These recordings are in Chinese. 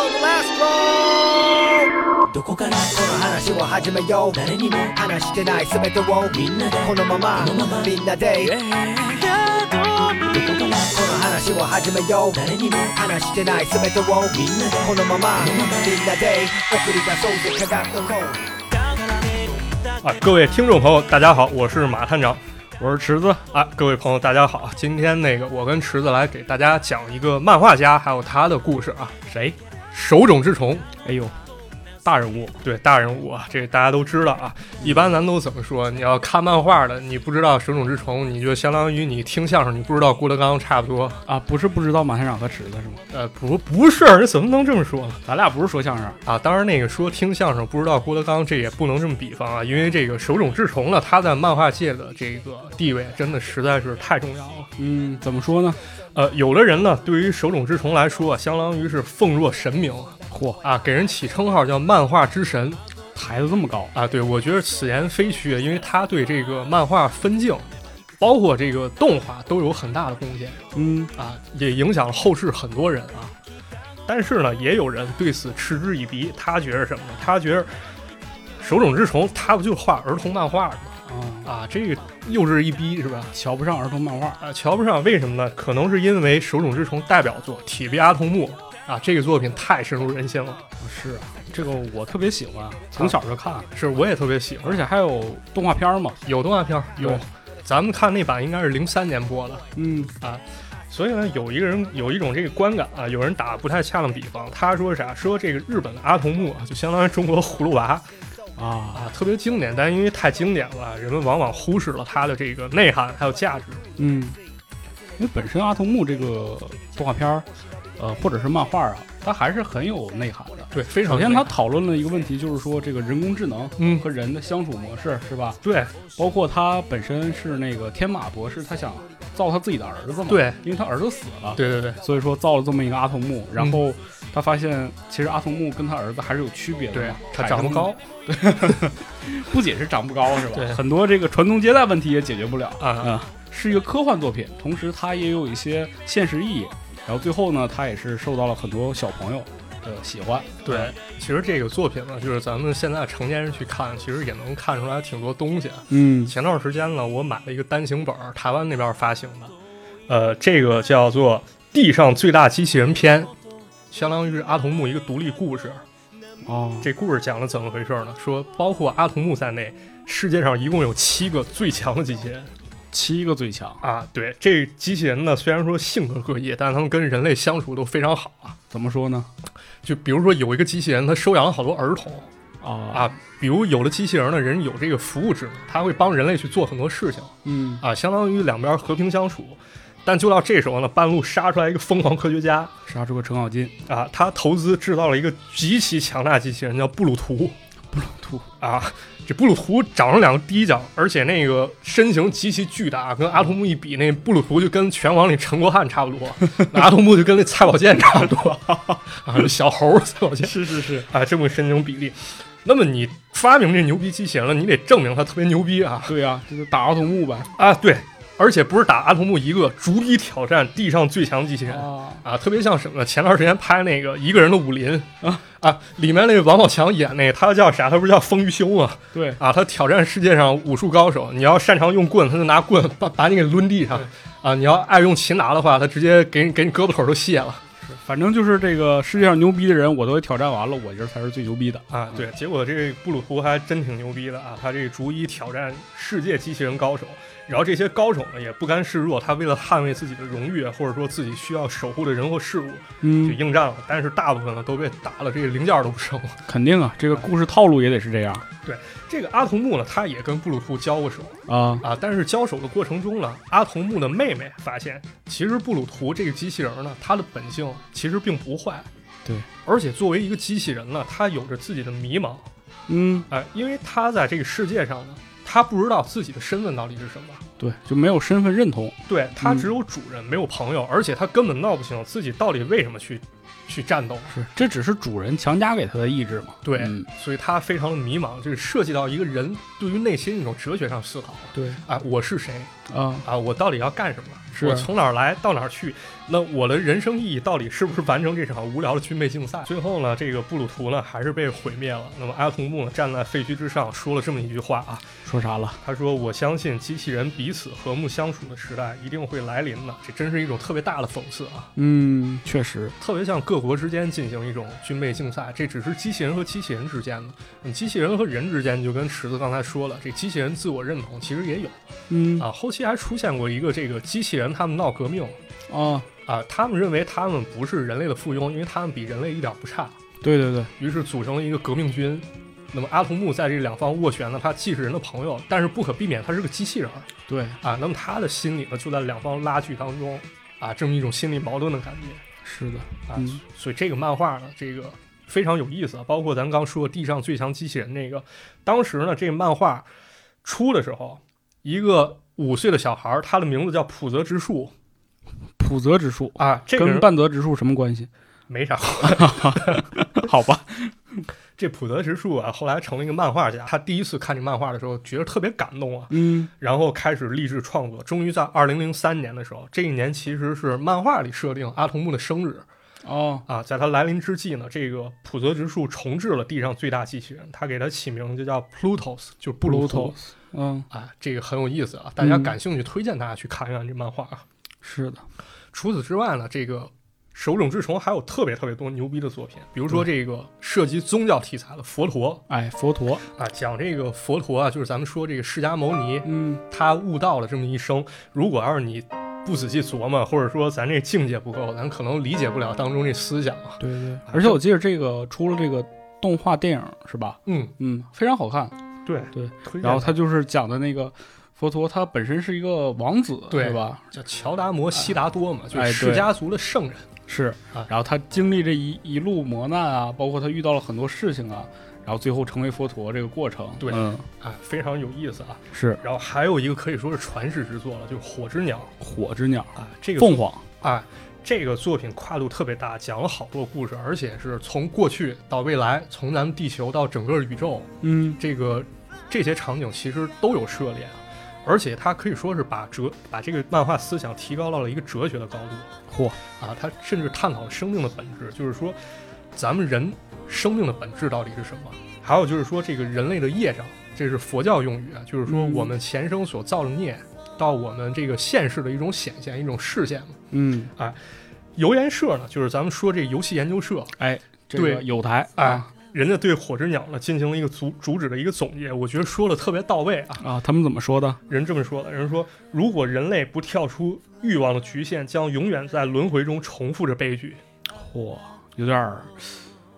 the last row どこからこの話を始めよう誰にも話してない全てをみんなでこのままみんなでどこからこの話を始めよう誰にも話してない全てをみんなでこのままみんなで送り出そうぜ科学のコー啊，各位听众朋友，大家好，我是马探长，我是池子啊。各位朋友，大家好，今天那个我跟池子来给大家讲一个漫画家还有他的故事啊。谁？ 手冢治虫。哎呦，大人物，对大人物啊，这个大家都知道啊。一般咱都怎么说？你要看漫画的，你不知道手冢治虫，你就相当于你听相声，你不知道郭德纲差不多啊。不是不知道马探长和池子是吗？呃，不，不是，这怎么能这么说呢？咱俩不是说相声啊。当然，那个说听相声不知道郭德纲，这也不能这么比方啊。因为这个手冢治虫呢，他在漫画界的这个地位真的实在是太重要了。嗯，怎么说呢？呃，有的人呢，对于手冢治虫来说，相当于是奉若神明。嚯啊，给人起称号叫漫画之神，抬得这么高啊！对，我觉得此言非虚，因为他对这个漫画分镜，包括这个动画都有很大的贡献。嗯啊，也影响了后世很多人啊。但是呢，也有人对此嗤之以鼻，他觉得什么呢？他觉得手冢治虫他不就画儿童漫画吗？啊啊，这个幼稚一逼是吧？瞧不上儿童漫画啊，瞧不上，为什么呢？可能是因为手冢治虫代表作《铁臂阿童木》。啊，这个作品太深入人心了。是啊，这个我特别喜欢，从小就看。是，我也特别喜欢，而且还有动画片嘛，有动画片，有。咱们看那版应该是零三年播的。嗯啊，所以呢，有一个人有一种这个观感啊，有人打不太恰当比方，他说啥？说这个日本的阿童木啊，就相当于中国葫芦娃啊啊，特别经典，但因为太经典了，人们往往忽视了它的这个内涵还有价值。嗯，因为本身阿童木这个动画片儿。呃，或者是漫画啊，它还是很有内涵的。对，非常。首先，它讨论了一个问题，就是说这个人工智能，嗯，和人的相处模式，是吧？对。包括他本身是那个天马博士，他想造他自己的儿子嘛？对，因为他儿子死了。对对对。所以说造了这么一个阿童木，然后他发现其实阿童木跟他儿子还是有区别的。对，他长不高。对，不仅是长不高，是吧？对。很多这个传宗接代问题也解决不了啊啊！是一个科幻作品，同时它也有一些现实意义。然后最后呢，他也是受到了很多小朋友的喜欢。对，其实这个作品呢，就是咱们现在成年人去看，其实也能看出来挺多东西。嗯，前段时间呢，我买了一个单行本，台湾那边发行的，呃，这个叫做《地上最大机器人篇》，相当于是阿童木一个独立故事。哦，这故事讲的怎么回事呢？说包括阿童木在内，世界上一共有七个最强的机器人。七个最强啊！对，这机器人呢，虽然说性格各异，但是他们跟人类相处都非常好啊。怎么说呢？就比如说有一个机器人，它收养了好多儿童啊啊。比如有的机器人呢，人有这个服务职能，他会帮人类去做很多事情。嗯啊，相当于两边和平相处。但就到这时候呢，半路杀出来一个疯狂科学家，杀出个程咬金啊！他投资制造了一个极其强大机器人，叫布鲁图。布鲁图啊。这布鲁图长了两个低脚，而且那个身形极其巨大，跟阿童木一比，那布鲁图就跟拳王里陈国汉差不多，阿童木就跟那蔡宝剑差不多 啊，小猴蔡宝剑是是是啊，这么身形比例。那么你发明这牛逼机器人了，你得证明它特别牛逼啊。对啊，就是打阿童木呗啊，对。而且不是打阿童木一个，逐一挑战地上最强机器人啊！特别像什么呢？前段时间拍那个一个人的武林啊啊，里面那个王宝强演那个，他叫啥？他不是叫风鱼修吗？对啊，他挑战世界上武术高手，你要擅长用棍，他就拿棍把把你给抡地上啊！你要爱用擒拿的话，他直接给你给你胳膊腿都卸了。反正就是这个世界上牛逼的人，我都挑战完了，我觉得才是最牛逼的啊！对，结果这布鲁图还真挺牛逼的啊！他这逐一挑战世界机器人高手。然后这些高手呢也不甘示弱，他为了捍卫自己的荣誉，或者说自己需要守护的人或事物，嗯，就应战了。但是大部分呢都被打了，这个零件都不剩了。肯定啊，这个故事套路也得是这样。对，这个阿童木呢，他也跟布鲁图交过手啊啊。但是交手的过程中呢，阿童木的妹妹发现，其实布鲁图这个机器人呢，它的本性其实并不坏。对，而且作为一个机器人呢，它有着自己的迷茫。嗯，哎，因为他在这个世界上呢。他不知道自己的身份到底是什么，对，就没有身份认同。对他只有主人，没有朋友，而且他根本闹不清自己到底为什么去去战斗。是，这只是主人强加给他的意志嘛？对，所以他非常的迷茫，就是涉及到一个人对于内心一种哲学上思考。对，啊，我是谁？啊啊，我到底要干什么？我从哪儿来到哪儿去？那我的人生意义到底是不是完成这场无聊的军备竞赛？最后呢，这个布鲁图呢还是被毁灭了。那么阿童木呢站在废墟之上说了这么一句话啊，说啥了？他说：“我相信机器人彼此和睦相处的时代一定会来临的。”这真是一种特别大的讽刺啊！嗯，确实，特别像各国之间进行一种军备竞赛，这只是机器人和机器人之间的。嗯，机器人和人之间就跟池子刚才说了，这机器人自我认同其实也有。嗯啊，后期还出现过一个这个机器人他们闹革命啊。啊，他们认为他们不是人类的附庸，因为他们比人类一点不差。对对对，于是组成了一个革命军。那么阿童木在这两方斡旋呢，他既是人的朋友，但是不可避免他是个机器人。对啊，那么他的心里呢，就在两方拉锯当中啊，这么一种心理矛盾的感觉。是的啊，所以这个漫画呢，这个非常有意思。包括咱刚说地上最强机器人那个，当时呢，这个漫画出的时候，一个五岁的小孩，他的名字叫普泽直树。普泽直树啊，这跟半泽直树什么关系？没啥。好吧，这普泽直树啊，后来成了一个漫画家。他第一次看这漫画的时候，觉得特别感动啊。嗯。然后开始立志创作，终于在二零零三年的时候，这一年其实是漫画里设定阿童木的生日。哦。啊，在他来临之际呢，这个普泽直树重置了地上最大机器人，他给他起名就叫 Plutos，就是布鲁图。嗯。啊，这个很有意思啊，大家感兴趣，推荐大家去看一看这漫画啊。是的，除此之外呢，这个手冢治虫还有特别特别多牛逼的作品，比如说这个涉及宗教题材的佛陀，哎，佛陀啊，讲这个佛陀啊，就是咱们说这个释迦牟尼，嗯，他悟道了这么一生，如果要是你不仔细琢磨，或者说咱这境界不够，咱可能理解不了当中这思想。对对，而且我记得这个出了这个动画电影是吧？嗯嗯，非常好看。对对，然后他就是讲的那个。佛陀他本身是一个王子，对吧？叫乔达摩悉达多嘛，就是释迦族的圣人。是啊，然后他经历这一一路磨难啊，包括他遇到了很多事情啊，然后最后成为佛陀这个过程，对，嗯，啊，非常有意思啊。是，然后还有一个可以说是传世之作了，就是《火之鸟》。火之鸟啊，这个凤凰啊，这个作品跨度特别大，讲了好多故事，而且是从过去到未来，从咱们地球到整个宇宙，嗯，这个这些场景其实都有涉猎。而且它可以说是把哲把这个漫画思想提高到了一个哲学的高度，嚯啊！它甚至探讨了生命的本质，就是说咱们人生命的本质到底是什么？还有就是说这个人类的业障，这是佛教用语啊，就是说我们前生所造的孽，到我们这个现实的一种显现，一种视线嘛。嗯，哎，游研社呢，就是咱们说这游戏研究社，哎，对，有台啊。人家对火之鸟呢进行了一个主主旨的一个总结，我觉得说的特别到位啊啊！他们怎么说的？人这么说的，人说如果人类不跳出欲望的局限，将永远在轮回中重复着悲剧。嚯，有点儿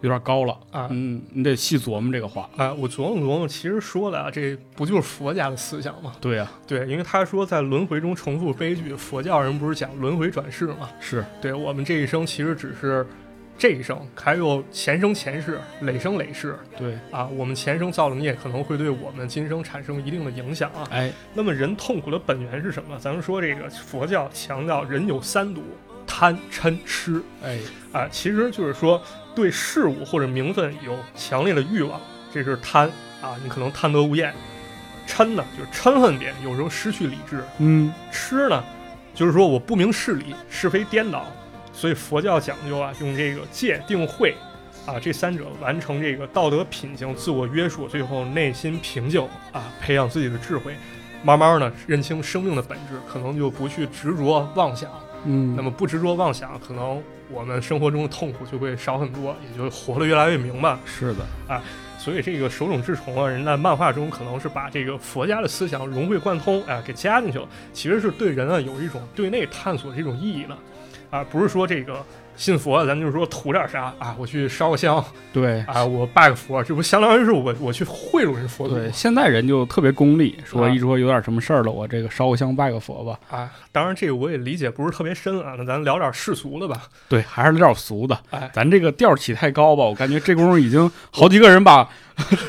有点高了啊！嗯，你得细琢磨这个话啊。我琢磨琢磨，其实说的啊，这不就是佛家的思想吗？对呀，对，因为他说在轮回中重复悲剧，佛教人不是讲轮回转世吗？是对我们这一生其实只是。这一生还有前生前世、累生累世，对啊，我们前生造的孽可能会对我们今生产生一定的影响啊。哎，那么人痛苦的本源是什么？咱们说这个佛教强调人有三毒：贪、嗔、痴。哎，啊，其实就是说对事物或者名分有强烈的欲望，这是贪啊，你可能贪得无厌。嗔呢，就是嗔恨别人，有时候失去理智。嗯，痴呢，就是说我不明事理，是非颠倒。所以佛教讲究啊，用这个戒定慧，啊这三者完成这个道德品行自我约束，最后内心平静啊，培养自己的智慧，慢慢呢认清生命的本质，可能就不去执着妄想。嗯，那么不执着妄想，可能我们生活中的痛苦就会少很多，也就活得越来越明白。是的啊，所以这个手冢治虫啊，人在漫画中可能是把这个佛家的思想融会贯通，哎，给加进去了，其实是对人啊有一种对内探索这种意义的。啊，不是说这个信佛，咱就是说图点啥啊？我去烧个香，对啊，我拜个佛，这不相当于是我我去贿赂人佛祖？对，现在人就特别功利，说一说有点什么事儿了，我这个烧个香拜个佛吧。啊，当然这个我也理解不是特别深啊，那咱聊点世俗的吧。对，还是聊点俗的。哎，咱这个调起太高吧，我感觉这功夫已经好几个人把。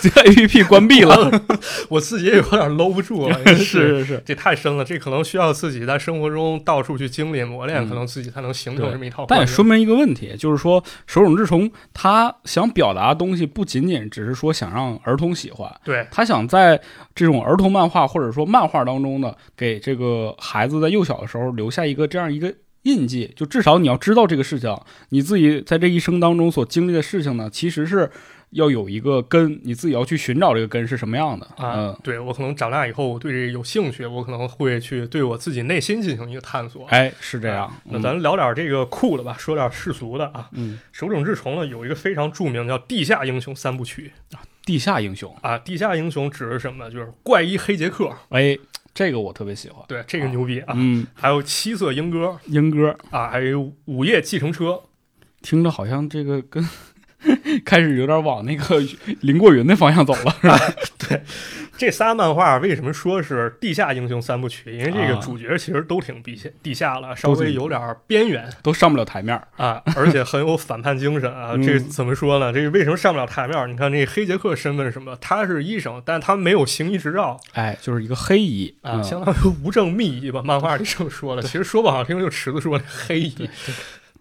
这 A P P 关闭了，我自己也有点搂不住了。是是是，这太深了，这可能需要自己在生活中到处去经历磨练，可能自己才能形成这么一套。但也说明明一个问题，就是说手冢治虫他想表达的东西不仅仅只是说想让儿童喜欢，对他想在这种儿童漫画或者说漫画当中呢，给这个孩子在幼小的时候留下一个这样一个印记，就至少你要知道这个事情，你自己在这一生当中所经历的事情呢，其实是。要有一个根，你自己要去寻找这个根是什么样的啊？对我可能长大以后，我对这个有兴趣，我可能会去对我自己内心进行一个探索。哎，是这样。那咱聊点这个酷的吧，说点世俗的啊。嗯，手冢治虫呢有一个非常著名叫《地下英雄三部曲》啊，《地下英雄》啊，《地下英雄》指的是什么？就是怪医黑杰克。哎，这个我特别喜欢。对，这个牛逼啊。嗯，还有七色莺歌，莺歌啊，还有午夜计程车，听着好像这个跟。开始有点往那个 林过云的方向走了，是吧？对，这仨漫画为什么说是地下英雄三部曲？因为这个主角其实都挺地下地下了，稍微有点边缘，都上不了台面啊，而且很有反叛精神啊。这怎么说呢？这个为什么上不了台面？你看这黑杰克身份是什么？他是医生，但他没有行医执照，哎，就是一个黑医啊，相当于无证秘医吧？漫画里这么说的。其实说不好听，就池子说的黑医。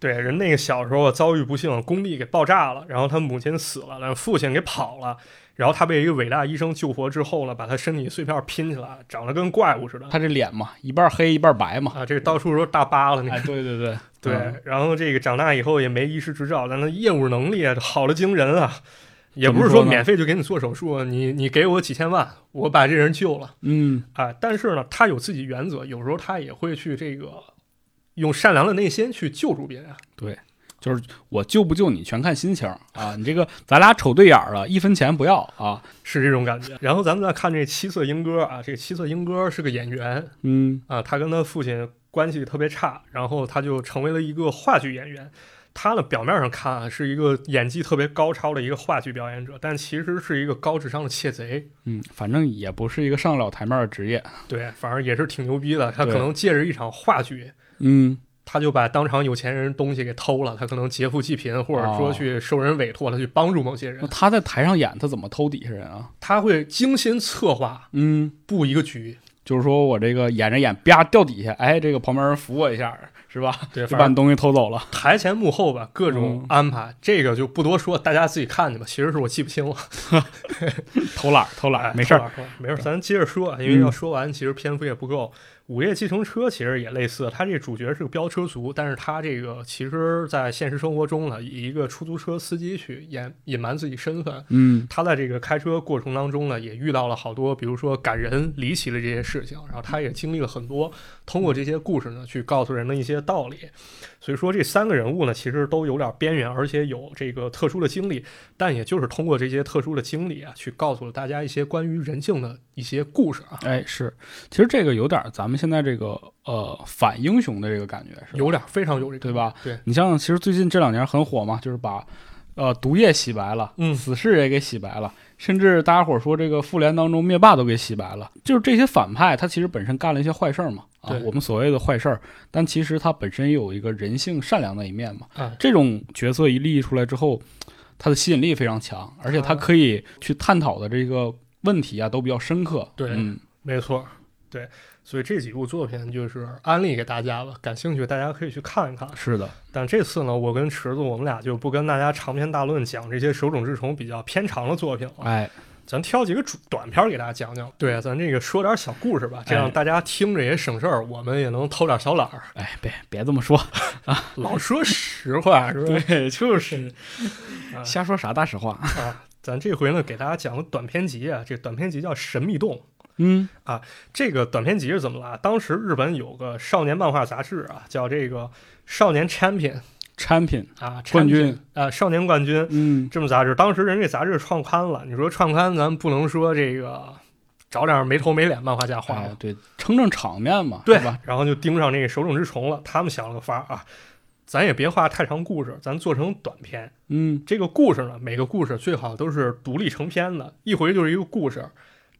对，人那个小时候遭遇不幸，工地给爆炸了，然后他母亲死了，然后父亲给跑了，然后他被一个伟大医生救活之后呢，把他身体碎片拼起来，长得跟怪物似的。他这脸嘛，一半黑一半白嘛，啊，这到处都是大疤了。那对对对 对，然后这个长大以后也没医师执照，但他业务能力好的惊人啊，也不是说免费就给你做手术，你你给我几千万，我把这人救了。嗯，啊，但是呢，他有自己原则，有时候他也会去这个。用善良的内心去救助别人，对，就是我救不救你全看心情啊！你这个咱俩瞅对眼了，一分钱不要啊，是这种感觉。然后咱们再看这七色莺歌啊，这个七色莺歌是个演员，嗯啊，他跟他父亲关系特别差，然后他就成为了一个话剧演员。他呢表面上看啊是一个演技特别高超的一个话剧表演者，但其实是一个高智商的窃贼。嗯，反正也不是一个上了台面的职业。对，反正也是挺牛逼的。他可能借着一场话剧。嗯，他就把当场有钱人东西给偷了，他可能劫富济贫，或者说去受人委托了去帮助某些人。他在台上演，他怎么偷底下人啊？他会精心策划，嗯，布一个局，就是说我这个演着演，啪掉底下，哎，这个旁边人扶我一下，是吧？对，就把你东西偷走了。台前幕后吧，各种安排，这个就不多说，大家自己看去吧。其实是我记不清了，偷懒偷懒，没事儿，没事儿，咱接着说，因为要说完，其实篇幅也不够。午夜计程车其实也类似，他这主角是个飙车族，但是他这个其实，在现实生活中呢，以一个出租车司机去掩隐瞒自己身份。嗯，他在这个开车过程当中呢，也遇到了好多，比如说感人离奇的这些事情，然后他也经历了很多，通过这些故事呢，去告诉人的一些道理。所以说，这三个人物呢，其实都有点边缘，而且有这个特殊的经历，但也就是通过这些特殊的经历啊，去告诉了大家一些关于人性的一些故事啊。哎，是，其实这个有点咱们。现在这个呃反英雄的这个感觉是有点非常有这个对吧？对你像其实最近这两年很火嘛，就是把呃毒液洗白了，嗯，死侍也给洗白了，甚至大家伙说这个复联当中灭霸都给洗白了。就是这些反派他其实本身干了一些坏事儿嘛，啊，我们所谓的坏事儿，但其实他本身也有一个人性善良的一面嘛。啊，这种角色一立出来之后，他的吸引力非常强，而且他可以去探讨的这个问题啊都比较深刻。对，嗯，没错，对。所以这几部作品就是安利给大家了，感兴趣大家可以去看一看。是的，但这次呢，我跟池子我们俩就不跟大家长篇大论讲这些手冢治虫比较偏长的作品了。哎，咱挑几个主短片给大家讲讲。对，咱这个说点小故事吧，这样大家听着也省事儿，我们也能偷点小懒儿。哎，别别这么说啊，老说实话是吧？对，就是瞎说啥大实话啊。咱这回呢，给大家讲个短篇集啊，这短篇集叫《神秘洞》。嗯啊，这个短篇集是怎么了？当时日本有个少年漫画杂志啊，叫这个《少年 Champion》，Champion 啊，冠军啊，少年冠军，嗯，这么杂志，当时人这杂志创刊了。你说创刊，咱不能说这个找点没头没脸漫画家画了，对，撑撑场面嘛，对吧？然后就盯上那个手冢治虫了。他们想了个法啊，咱也别画太长故事，咱做成短篇。嗯，这个故事呢，每个故事最好都是独立成篇的，一回就是一个故事。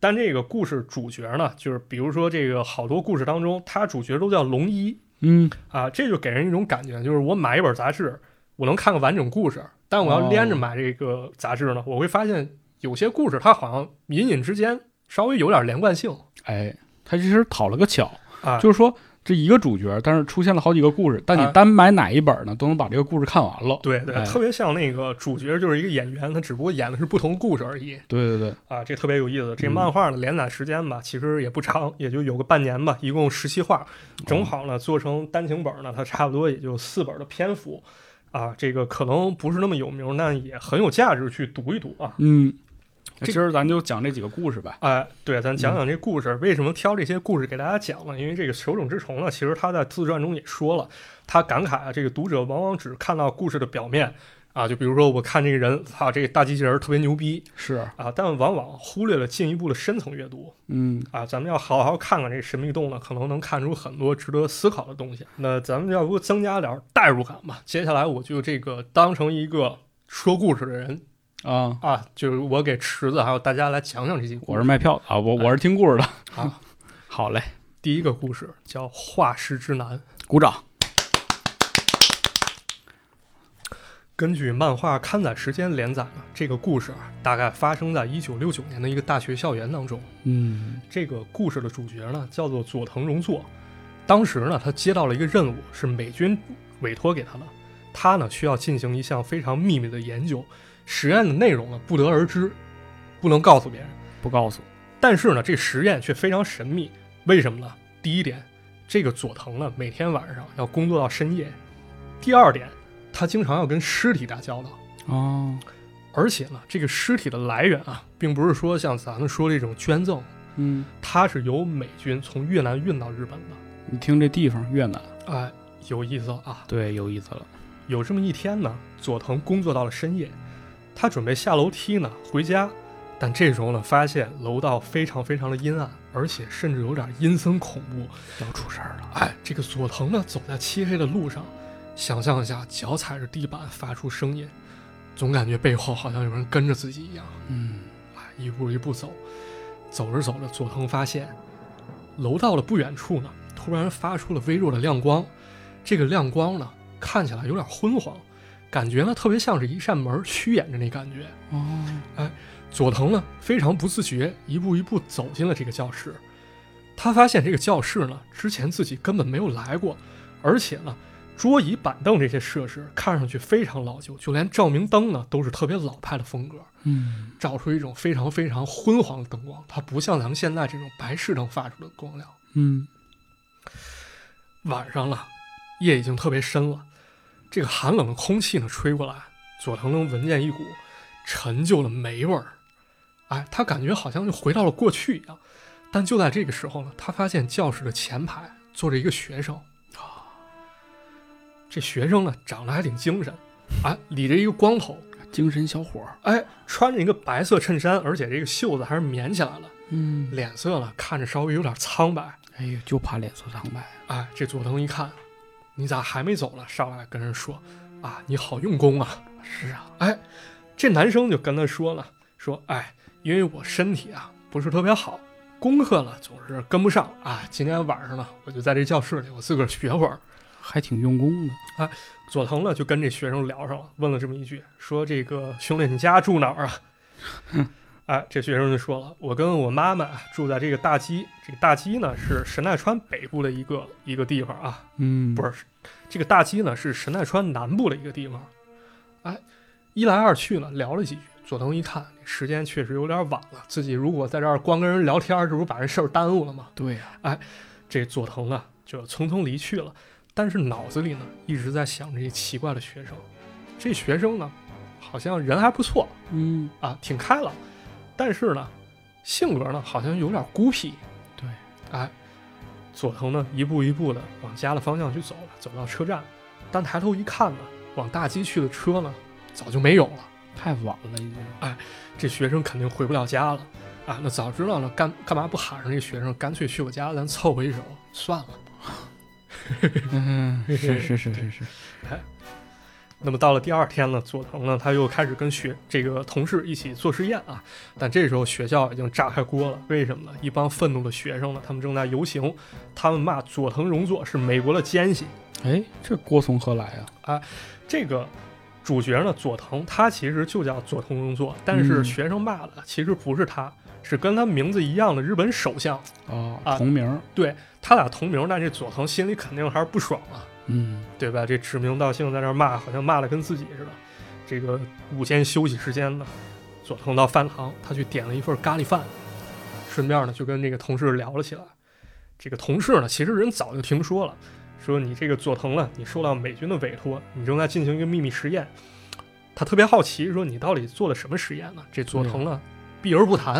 但这个故事主角呢，就是比如说这个好多故事当中，他主角都叫龙一，嗯。啊，这就给人一种感觉，就是我买一本杂志，我能看个完整故事，但我要连着买这个杂志呢，我会发现有些故事它好像隐隐之间稍微有点连贯性。哎，他其实讨了个巧啊，就是说这一个主角，但是出现了好几个故事，但你哎单买哪一本呢，都能把这个故事看完了。对对，哎特别像那个主角就是一个演员，他只不过演的是不同故事而已对对对，啊，这特别有意思。这嗯漫画的连载时间吧，其实也不长，也就有个半年吧，一共十七话，正好呢做成单行本呢，它差不多也就四本的篇幅。啊，这个可能不是那么有名，但也很有价值去读一读啊。嗯，今儿咱就讲这几个故事吧。哎，对，咱嗯讲讲这故事。为什么挑这些故事给大家讲呢？因为这个手冢治虫呢，其实他在自传中也说了，他感慨啊，这个读者往往只看到故事的表面啊，就比如说我看这个人，操，这个大机器人特别牛逼是，啊，但往往忽略了进一步的深层阅读嗯啊。咱们要好好看看这神秘洞呢，可能能看出很多值得思考的东西。那咱们要不增加点代入感吧？接下来我就这个当成一个说故事的人啊，啊，就是我给池子还有大家来讲讲这些故事。我是卖票的啊，我我是听故事的。好，好嘞，第一个故事叫《化石之男》。鼓掌。根据漫画刊载时间连载呢，这个故事啊，大概发生在一九六九年的一个大学校园当中。嗯这个故事的主角呢，叫做佐藤荣作。当时呢，他接到了一个任务，是美军委托给他的。他呢，需要进行一项非常秘密的研究，实验的内容呢，不得而知，不能告诉别人。不告诉。但是呢，这实验却非常神秘，为什么呢？第一点，这个佐藤呢，每天晚上要工作到深夜；第二点，他经常要跟尸体打交道。哦，而且呢，这个尸体的来源啊，并不是说像咱们说这种捐赠，嗯，它是由美军从越南运到日本的。你听这地方越南，哎，有意思了啊！对，有意思了。有这么一天呢，佐藤工作到了深夜，他准备下楼梯呢回家，但这时候呢，发现楼道非常非常的阴暗，而且甚至有点阴森恐怖。要出事儿了。哎，这个佐藤呢，走在漆黑的路上，想象一下，脚踩着地板发出声音，总感觉背后好像有人跟着自己一样。嗯哎，一步一步走，走着走着，佐藤发现楼道的不远处呢，突然发出了微弱的亮光。这个亮光呢，看起来有点昏黄，感觉呢特别像是一扇门虚掩着那感觉。哦，佐藤呢非常不自觉，一步一步走进了这个教室。他发现这个教室呢，之前自己根本没有来过，而且呢，桌椅板凳这些设施看上去非常老旧，就连照明灯呢都是特别老派的风格。嗯照出一种非常非常昏黄的灯光，它不像咱们现在这种白炽灯发出的光亮。嗯晚上了，夜已经特别深了，这个寒冷的空气呢吹过来，佐藤能闻见一股陈旧的霉味儿。哎，他感觉好像就回到了过去一样。但就在这个时候呢，他发现教室的前排坐着一个学生啊。这学生呢长得还挺精神，哎，理着一个光头，精神小伙儿。哎，穿着一个白色衬衫，而且这个袖子还是棉起来了。嗯，脸色呢看着稍微有点苍白。哎呦，就怕脸色苍白。哎，这佐藤一看，你咋还没走呢？上来跟人说，啊，你好用功啊。是啊，哎，这男生就跟他说了，说，哎，因为我身体啊不是特别好，功课呢总是跟不上啊。今天晚上呢，我就在这教室里，我自个儿学会儿。还挺用功的。佐藤呢就跟这学生聊上了，问了这么一句，说这个兄弟，你家住哪儿啊？哎，这学生就说了，我跟我妈妈住在这个大基，这个大基呢是神奈川北部的一个一个地方啊，嗯，不是，这个大基呢是神奈川南部的一个地方。哎，一来二去呢聊了几句，佐藤一看时间确实有点晚了，自己如果在这儿光跟人聊天，这不是把这事儿耽误了吗？对呀、哎这佐藤呢就匆匆离去了，但是脑子里呢一直在想这些奇怪的学生。这学生呢好像人还不错嗯，啊，挺开朗，但是呢性格呢好像有点孤僻。对，哎，佐藤呢一步一步的往家的方向去走了，走到车站，但抬头一看呢，往大基去的车呢早就没有了。太晚了已经。哎这学生肯定回不了家了啊！那早知道了，干干嘛不喊上这学生，干脆去我家咱凑合一手算了。嗯，是是是是是。那么到了第二天呢，佐藤呢他又开始跟学这个同事一起做实验啊，但这时候学校已经炸开锅了，为什么呢？一帮愤怒的学生呢，他们正在游行，他们骂佐藤荣作是美国的奸细。哎，这锅从何来啊？这个主角呢，佐藤他其实就叫佐藤荣作，但是嗯学生骂的其实不是他，是跟他名字一样的日本首相。哦，啊同名对。他俩同名，但这佐藤心里肯定还是不爽啊，嗯，对吧？这指名道姓在那骂，好像骂的跟自己似的。这个午间休息时间呢，佐藤到饭堂，他去点了一份咖喱饭，顺便呢就跟这个同事聊了起来。这个同事呢，其实人早就听说了，说你这个佐藤呢，你受到美军的委托，你正在进行一个秘密实验。他特别好奇，说你到底做了什么实验呢？这佐藤呢，避而不谈，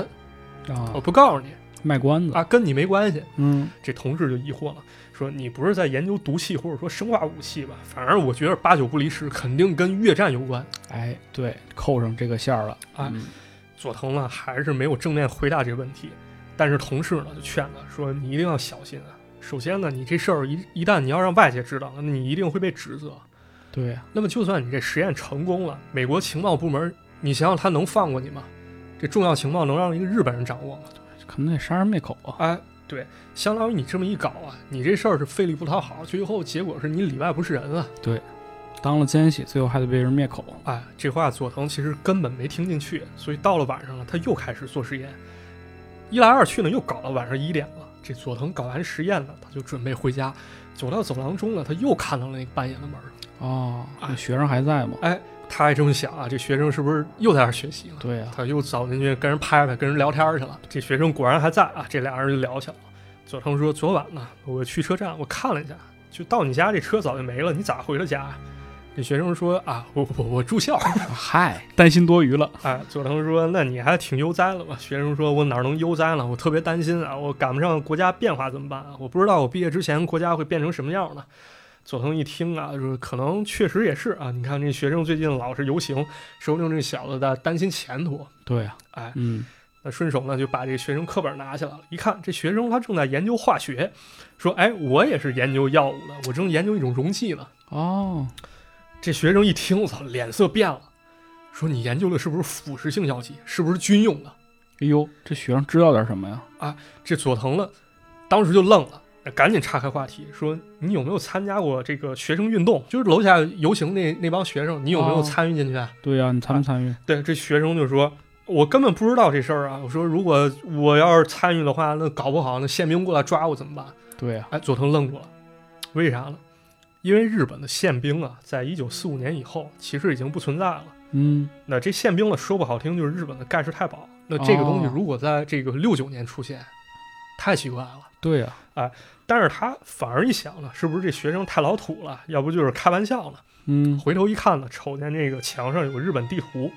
啊我，不告诉你卖关子，啊，跟你没关系。嗯，这同事就疑惑了，说你不是在研究毒气或者说生化武器吧？反正我觉得八九不离十，肯定跟越战有关。哎，对，扣上这个线儿了，啊嗯佐藤呢还是没有正面回答这个问题，但是同事呢就劝他说：“你一定要小心啊！首先呢，你这事儿一一旦你要让外界知道，那你一定会被指责。对呀，那么就算你这实验成功了，美国情报部门，你想想他能放过你吗？这重要情报能让一个日本人掌握吗？可能得杀人灭口啊，哎，对，相当于你这么一搞啊，你这事儿是费力不讨好，最后结果是你里外不是人啊！当了奸细，最后还得被人灭口，哎，这话佐藤其实根本没听进去，所以到了晚上了，他又开始做实验。一来二去呢，又搞到晚上一点了。这佐藤搞完实验了，他就准备回家。走到走廊中呢，他又看到了那个半掩的门。哦，哎那学生还在吗？哎，他还这么想啊，这学生是不是又在那儿学习了？对呀，他又走进去跟人拍拍，跟人聊天去了。这学生果然还在啊，这俩人就聊起来了。佐藤说：“昨晚呢，我去车站，我看了一下，就到你家这车早就没了，你咋回的家？”这学生说：“啊，我我我住校。”嗨，担心多余了，哎，佐藤说：“那你还挺悠哉了吧？”学生说：“我哪能悠哉了？我特别担心啊，我赶不上国家变化怎么办啊？我不知道我毕业之前国家会变成什么样呢。”佐藤一听啊，说：“可能确实也是啊。你看这学生最近老是游行，说不定这小子在担心前途。对啊，哎，嗯，那顺手呢就把这个学生课本拿下来了，一看这学生他正在研究化学，说：“哎，我也是研究药物的，我正研究一种溶剂呢。”哦，这学生一听，我操，脸色变了，说：“你研究的是不是腐蚀性药剂？是不是军用的？”哎呦，这学生知道点什么呀？啊这佐藤呢，当时就愣了，赶紧岔开话题说：“你有没有参加过这个学生运动？就是楼下游行那那帮学生，你有没有哦参与进去？”啊对呀，你参不参与？对，这学生就说：“我根本不知道这事儿啊！我说如果我要是参与的话，那搞不好那宪兵过来抓我怎么办对呀？”，哎，佐藤愣住了，为啥呢？因为日本的宪兵啊，在一九四五年以后，其实已经不存在了。嗯，那这宪兵呢，说不好听就是日本的盖世太保。那这个东西哦如果在这个六九年出现，太奇怪了。对呀，但是他反而一想呢，是不是这学生太老土了？要不就是开玩笑呢？嗯，回头一看呢，瞅见这个墙上有个日本地图，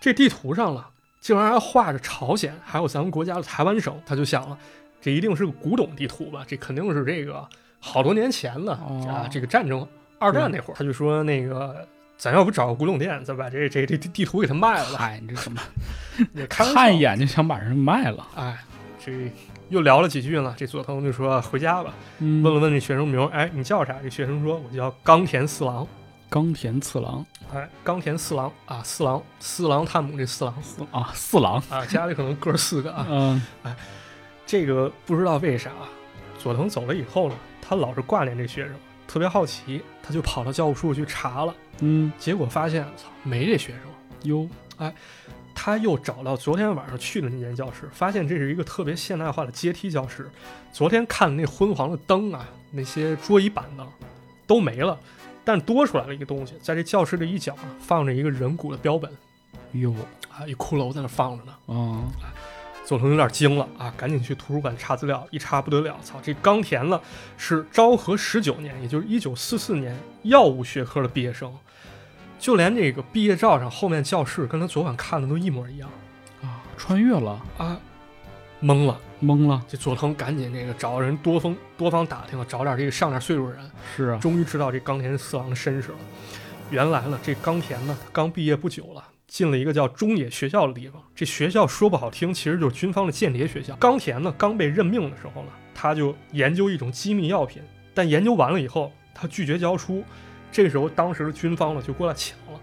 这地图上了竟然还画着朝鲜，还有咱们国家的台湾省。他就想了，这一定是个古董地图吧？这肯定是这个好多年前了、哦啊，这个战争二战那会儿，他就说那个。咱要不找个古董店，再把这这这地地图给他卖了吧？嗨，你这什么 看一眼就想把人卖了？哎，这又聊了几句呢。这佐藤就说回家吧，嗯，问了问这学生名儿，哎，你叫啥？这学生说，我叫冈田四郎。冈田次郎哎，冈田四郎啊，四郎，四郎探母这四郎啊，四郎，啊，家里可能哥四个啊。嗯，这个不知道为啥，佐藤走了以后呢，他老是挂念这学生，特别好奇，他就跑到教务处去查了，嗯，结果发现，操，没这学生。哟，他又找到昨天晚上去的那间教室，发现这是一个特别现代化的阶梯教室。昨天看的那昏黄的灯啊，那些桌椅板凳都没了，但多出来了一个东西，在这教室的一角啊，放着一个人骨的标本哟，啊，一骷髅在那放着呢。啊，佐藤有点惊了啊，赶紧去图书馆查资料，一查不得了，操，这冈田呢是昭和十九年，也就是一九四四年药物学科的毕业生，就连这个毕业照上后面教室跟他昨晚看的都一模一样啊，穿越了，啊，懵了。懵了，这佐藤赶紧这个找人多方多方打听了，找点这个上点岁数的人，是啊，终于知道这冈田四郎的身世了。原来呢，这冈田呢，他刚毕业不久了，进了一个叫中野学校的地方。这学校说不好听，其实就是军方的间谍学校。冈田呢，刚被任命的时候呢，他就研究一种机密药品，但研究完了以后，他拒绝交出。这时候，当时的军方呢就过来抢了。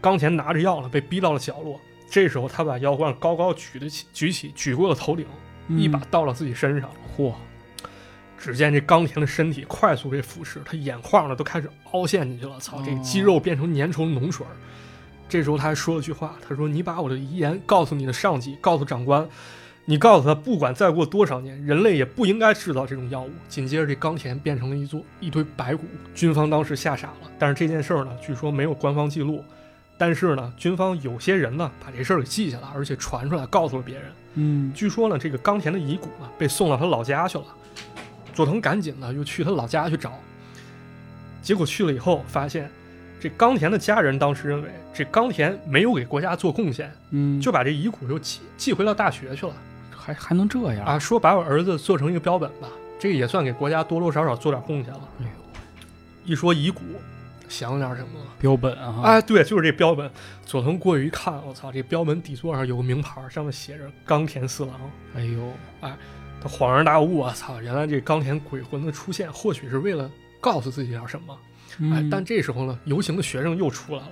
冈田拿着药呢，被逼到了角落。这时候，他把药罐高高举得起，举起，举过了头顶，一把嗯，倒到自己身上。嚯，只见这冈田的身体快速被腐蚀，他眼眶呢都开始凹陷进去了，操，这肌肉变成粘稠的脓水儿。这时候他还说了句话，他说：“你把我的遗言告诉你的上级，告诉长官，你告诉他，不管再过多少年，人类也不应该制造这种药物。紧接着，这冈田变成了一座一堆白骨，军方当时吓傻了。但是这件事儿呢，据说没有官方记录。但是呢，军方有些人呢，把这事儿给记下来，而且传出来，告诉了别人。嗯，据说呢，这个冈田的遗骨呢，被送到他老家去了。佐藤赶紧呢，又去他老家去找。结果去了以后，发现这冈田的家人当时认为，这冈田没有给国家做贡献，嗯，就把这遗骨又寄寄回到大学去了。还还能这样啊？说把我儿子做成一个标本吧，这个也算给国家多多少少做点贡献了。哎呦，一说遗骨，想点什么？标本啊！哎，对，就是这标本。佐藤过去一看，我操，这标本底座上有个名牌，上面写着冈田四郎。哎呦，哎，他恍然大悟，我操，原来这冈田鬼魂的出现，或许是为了告诉自己点什么。哎，但这时候呢，游行的学生又出来了，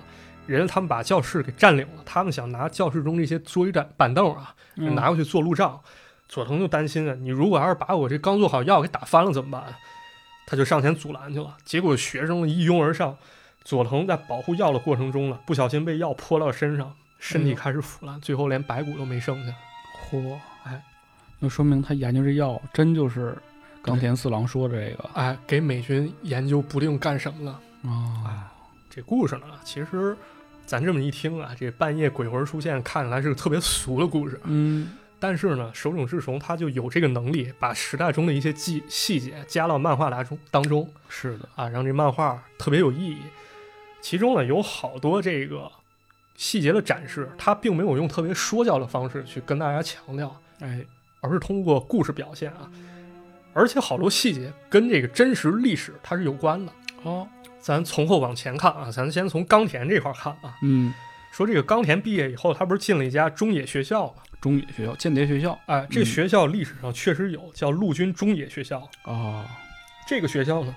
人家他们把教室给占领了，他们想拿教室中这些桌椅板板凳啊。拿过去做路障，佐藤就担心啊，你如果要是把我这刚做好药给打翻了怎么办？他就上前阻拦去了。结果学生一拥而上，佐藤在保护药的过程中呢，不小心被药泼到身上，身体开始腐烂，最后连白骨都没剩下。嚯！哎，那说明他研究这药真就是冈田四郎说的这个，哎，给美军研究不定干什么了啊！这故事呢，其实。咱这么一听啊，这半夜鬼魂出现，看起来是个特别俗的故事。嗯，但是呢，手冢治虫他就有这个能力，把时代中的一些细细节加到漫画当中当中。是的啊，让这漫画特别有意义。其中呢，有好多这个细节的展示，他并没有用特别说教的方式去跟大家强调，哎，而是通过故事表现啊。而且好多细节跟这个真实历史它是有关的哦。咱从后往前看啊，咱先从冈田这块看啊。嗯，说这个冈田毕业以后，他不是进了一家中野学校吗？中野学校，间谍学校。哎，这学校历史上确实有，叫陆军中野学校。哦，这个学校呢，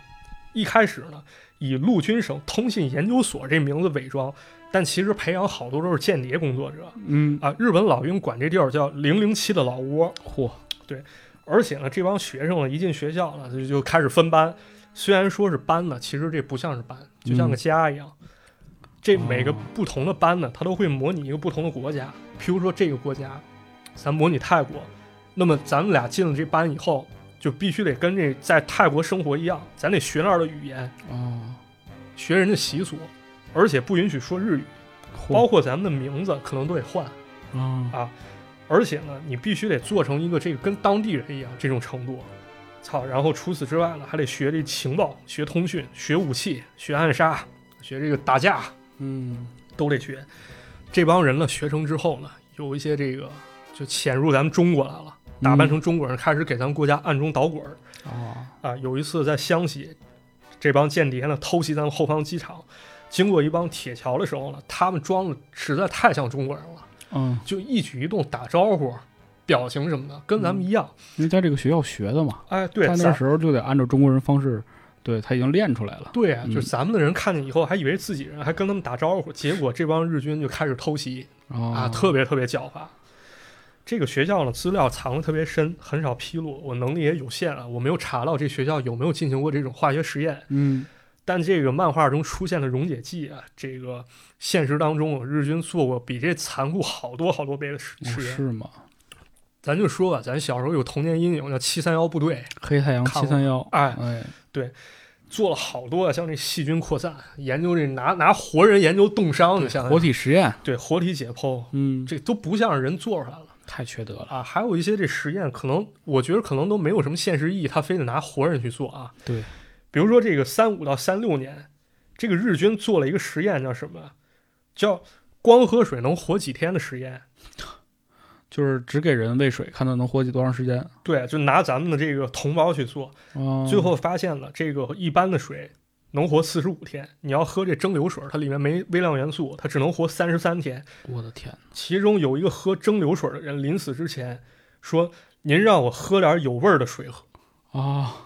一开始呢以陆军省通信研究所这名字伪装，但其实培养好多都是间谍工作者。嗯啊，日本老兵管这地儿叫零零七的老窝。嚯，对，而且呢，这帮学生呢一进学校呢就就开始分班。虽然说是班呢，其实这不像是班，就像个家一样。这每个不同的班呢，它都会模拟一个不同的国家。譬如说这个国家，咱模拟泰国，那么咱们俩进了这班以后，就必须得跟这在泰国生活一样，咱得学那儿的语言，哦，学人的习俗，而且不允许说日语，包括咱们的名字可能都得换。啊，而且呢，你必须得做成一个这个跟当地人一样这种程度。操，然后除此之外呢，还得学这情报、学通讯、学武器、学暗杀、学这个打架，嗯，都得学。这帮人呢，学成之后呢，有一些这个就潜入咱们中国来了，打扮成中国人，开始给咱们国家暗中捣鬼儿。啊啊，有一次在湘西，这帮间谍呢偷袭咱们后方机场，经过一帮铁桥的时候呢，他们装的实在太像中国人了，嗯，就一举一动打招呼。表情什么的跟咱们一样，因为在这个学校学的嘛。哎，对，他那时候就得按照中国人方式，对他已经练出来了。对啊，就是咱们的人看见以后还以为自己人，还跟他们打招呼，结果这帮日军就开始偷袭啊，特别特别狡猾。这个学校呢，资料藏的特别深，很少披露，我能力也有限啊，我没有查到这学校有没有进行过这种化学实验。嗯，但这个漫画中出现的溶解剂啊，这个现实当中日军做过比这残酷好多好多倍的实实验。是吗？咱就说吧，咱小时候有童年阴影，叫七三幺部队，黑太阳七三幺，哎哎，对，做了好多像这细菌扩散研究，这拿拿活人研究冻伤，就像活体实验，对，活体解剖，嗯，这都不像是人做出来了，太缺德了啊！还有一些这实验，可能我觉得可能都没有什么现实意义，他非得拿活人去做啊。对，比如说这个三五到三六年，这个日军做了一个实验，叫什么？叫光喝水能活几天的实验。就是只给人喂水，看他能活几多长时间。对，就拿咱们的这个同胞去做，最后发现了这个一般的水能活四十五天，你要喝这蒸馏水，它里面没微量元素，它只能活三十三天。我的天！其中有一个喝蒸馏水的人，临死之前说：“您让我喝点有味儿的水喝。”啊。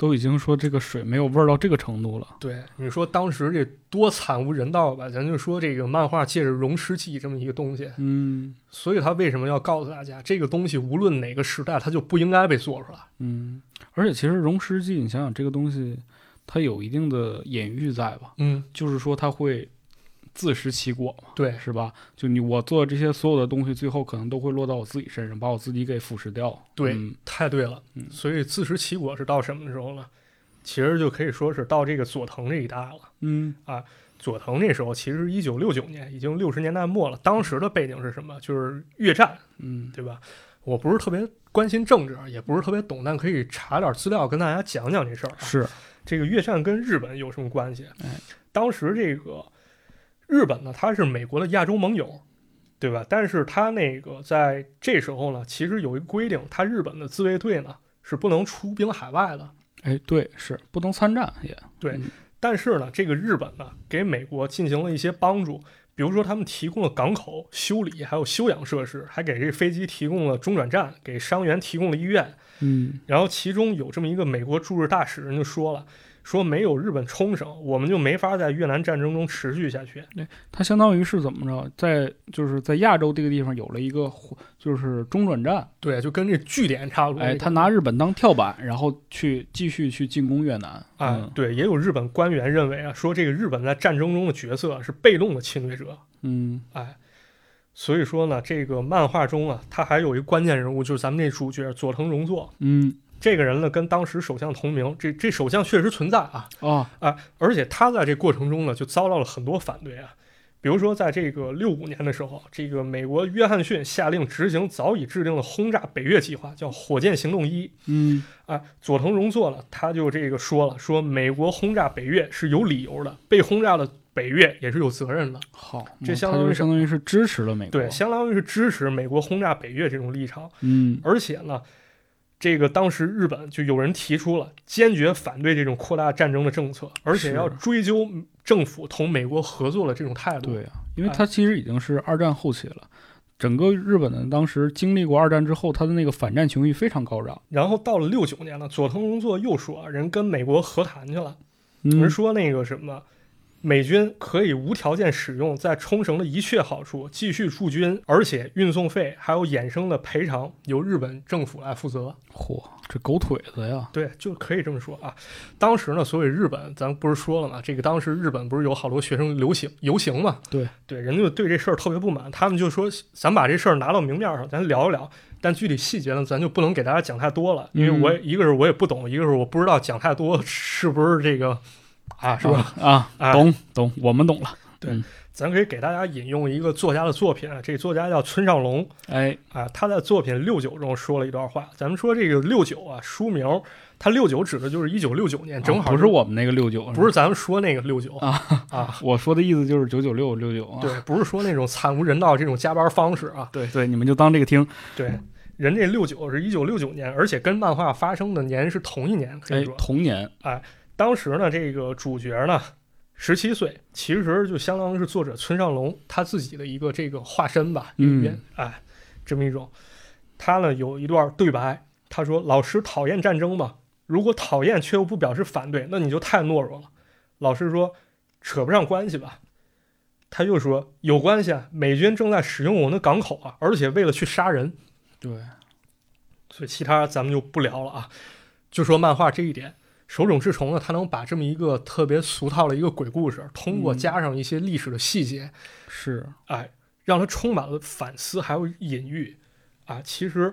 都已经说这个水没有味儿到这个程度了。对，你说当时这多惨无人道吧？咱就说这个漫画借着溶尸剂这么一个东西，嗯，所以他为什么要告诉大家，这个东西无论哪个时代，它就不应该被做出来？嗯，而且其实溶尸剂，你想想这个东西，它有一定的隐喻在吧？嗯，就是说它会自食其果嘛，对，是吧？就你我做这些所有的东西，最后可能都会落到我自己身上，把我自己给腐蚀掉。对，嗯太对了。嗯所以自食其果是到什么时候呢？其实就可以说是到这个佐藤这一代了。嗯啊佐藤那时候其实一九六九年，已经六十年代末了。当时的背景是什么？就是越战，嗯对吧？我不是特别关心政治，也不是特别懂，但可以查点资料跟大家讲讲这事儿、啊。是这个越战跟日本有什么关系？哎当时这个日本呢，它是美国的亚洲盟友，对吧？但是它那个在这时候呢，其实有一个规定，它日本的自卫队呢是不能出兵海外的。哎，对，是不能参战也对嗯但是呢，这个日本呢给美国进行了一些帮助，比如说他们提供了港口修理，还有休养设施，还给这个飞机提供了中转站，给伤员提供了医院。嗯然后其中有这么一个美国驻日大使人就说了，说没有日本冲绳，我们就没法在越南战争中持续下去。它相当于是怎么着，在就是在亚洲这个地方有了一个就是中转站，对，就跟这据点差不多。哎，他拿日本当跳板，然后去继续去进攻越南。啊嗯，对，也有日本官员认为啊，说这个日本在战争中的角色是被动的侵略者。嗯哎，所以说呢，这个漫画中啊，他还有一个关键人物，就是咱们这主角佐藤荣作。嗯这个人呢，跟当时首相同名，这这首相确实存在啊啊啊！而且他在这过程中呢，就遭到了很多反对啊。比如说，在这个六五年的时候，这个美国约翰逊下令执行早已制定的轰炸北越计划，叫“火箭行动一”。嗯啊，佐藤荣作呢，他就这个说了，说美国轰炸北越是有理由的，被轰炸的北越也是有责任的。好，这相当于相当于是支持了美国。对，相当于是支持美国轰炸北越这种立场。嗯而且呢，这个当时日本就有人提出了坚决反对这种扩大战争的政策，而且要追究政府同美国合作的这种态度。对啊，因为它其实已经是二战后期了。整个日本呢，当时经历过二战之后，他的那个反战情绪非常高涨。然后到了六九年呢，佐藤荣作又说，人跟美国和谈去了，嗯人说那个什么。美军可以无条件使用在冲绳的一切好处，继续驻军，而且运送费还有衍生的赔偿由日本政府来负责。嚯，这狗腿子呀！对，就可以这么说啊。当时呢，所以日本咱不是说了嘛，这个当时日本不是有好多学生游行游行嘛？对对，人家就对这事儿特别不满，他们就说咱把这事儿拿到明面上，咱聊一聊。但具体细节呢，咱就不能给大家讲太多了，因为我也、一个是我也不懂，一个是我不知道讲太多是不是这个啊，是吧？啊，啊懂懂，我们懂了。对咱可以给大家引用一个作家的作品啊，这作家叫村上龙哎，啊，他在作品《六九》中说了一段话。咱们说这个六九啊，书名，他六九指的就是一九六九年，正好啊不是我们那个六九，不是咱们说那个六九啊啊，我说的意思就是九九六六九啊。对，不是说那种惨无人道这种加班方式啊，对对，你们就当这个听。对，人这六九是一九六九年，而且跟漫画发生的年是同一年，可哎以说，，同年。当时呢，这个主角呢十七岁，其实就相当于是作者村上龙他自己的一个这个化身吧，嗯原哎，这么一种，他呢有一段对白，他说：“老师讨厌战争吗？如果讨厌却又不表示反对，那你就太懦弱了。”老师说：“扯不上关系吧？”他又说：“有关系啊，美军正在使用我们的港口啊，而且为了去杀人。对，所以其他咱们就不聊了啊，就说漫画这一点。手冢治虫呢，他能把这么一个特别俗套的一个鬼故事，通过嗯加上一些历史的细节，是，哎，让它充满了反思还有隐喻啊。其实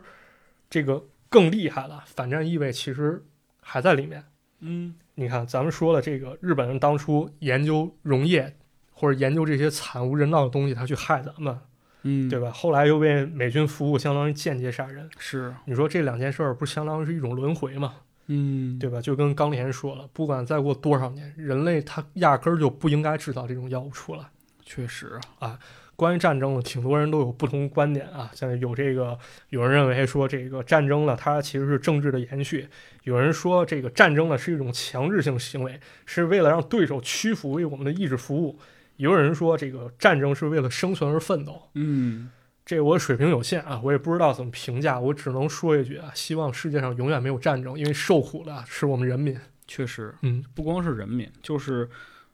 这个更厉害了，反战意味其实还在里面。嗯，你看，咱们说了，这个日本人当初研究溶液或者研究这些惨无人道的东西，他去害咱们，嗯，对吧？后来又为美军服务，相当于间接杀人。是，你说这两件事儿不相当于是一种轮回吗？嗯，对吧？就跟钢铁说了，不管再过多少年，人类他压根儿就不应该制造这种药物出来。确实啊，关于战争呢，挺多人都有不同观点啊，像有这个有人认为说这个战争呢，它其实是政治的延续；有人说这个战争呢是一种强制性行为，是为了让对手屈服，为我们的意志服务；也有人说这个战争是为了生存而奋斗。嗯，这我水平有限啊，我也不知道怎么评价，我只能说一句啊，希望世界上永远没有战争，因为受苦的是我们人民。确实，嗯，不光是人民，就是，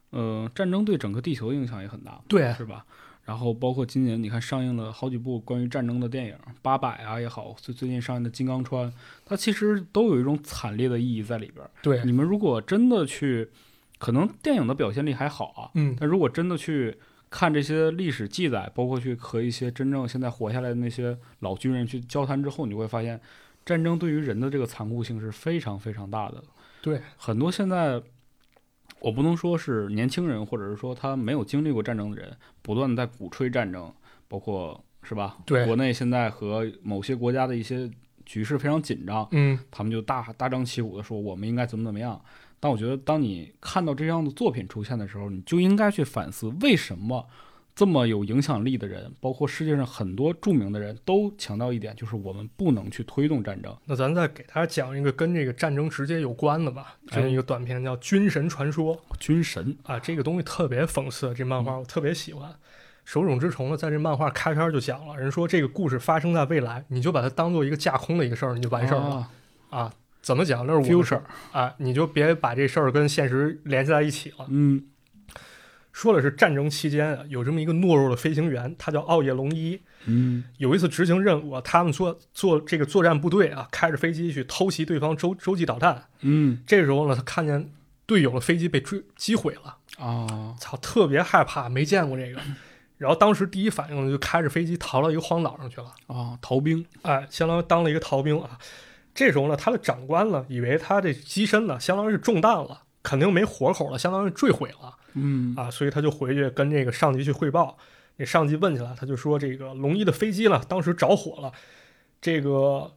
呃，战争对整个地球的影响也很大，对是吧？然后包括今年你看上映了好几部关于战争的电影，《八佰》啊也好，最最近上映的《金刚川》，它其实都有一种惨烈的意义在里边儿。对，你们如果真的去，可能电影的表现力还好啊，嗯，但如果真的去看这些历史记载，包括去和一些真正现在活下来的那些老军人去交谈之后，你会发现，战争对于人的这个残酷性是非常非常大的。对，很多现在我不能说是年轻人，或者是说他没有经历过战争的人，不断的在鼓吹战争，包括是吧？对国内现在和某些国家的一些局势非常紧张，嗯，他们就大大张旗鼓的说我们应该怎么怎么样。但我觉得，当你看到这样的作品出现的时候，你就应该去反思，为什么这么有影响力的人，包括世界上很多著名的人都强调一点，就是我们不能去推动战争。那咱再给大家讲一个跟这个战争直接有关的吧，就是一个短片叫《军神传说》军神，啊，这个东西特别讽刺，这漫画我特别喜欢。手冢治虫呢，在这漫画开篇就讲了，人说这个故事发生在未来，你就把它当做一个架空的一个事儿，你就完事儿了啊啊。怎么讲？那是 future，啊，你就别把这事儿跟现实联系在一起了。嗯说的是战争期间啊，有这么一个懦弱的飞行员，他叫奥叶龙一。嗯有一次执行任务啊，他们做做这个作战部队啊，开着飞机去偷袭对方洲洲际导弹。嗯这时候呢，他看见队友的飞机被追击毁了，啊，操，特别害怕，没见过这个。然后当时第一反应呢，就开着飞机逃到一个荒岛上去了。啊，逃兵，哎，相当于当了一个逃兵啊。这时候呢，他的长官呢，以为他这机身呢，相当于是中弹了，肯定没活口了，相当于坠毁了嗯啊，所以他就回去跟这个上级去汇报。那上级问起来，他就说这个龙一的飞机呢，当时着火了，这个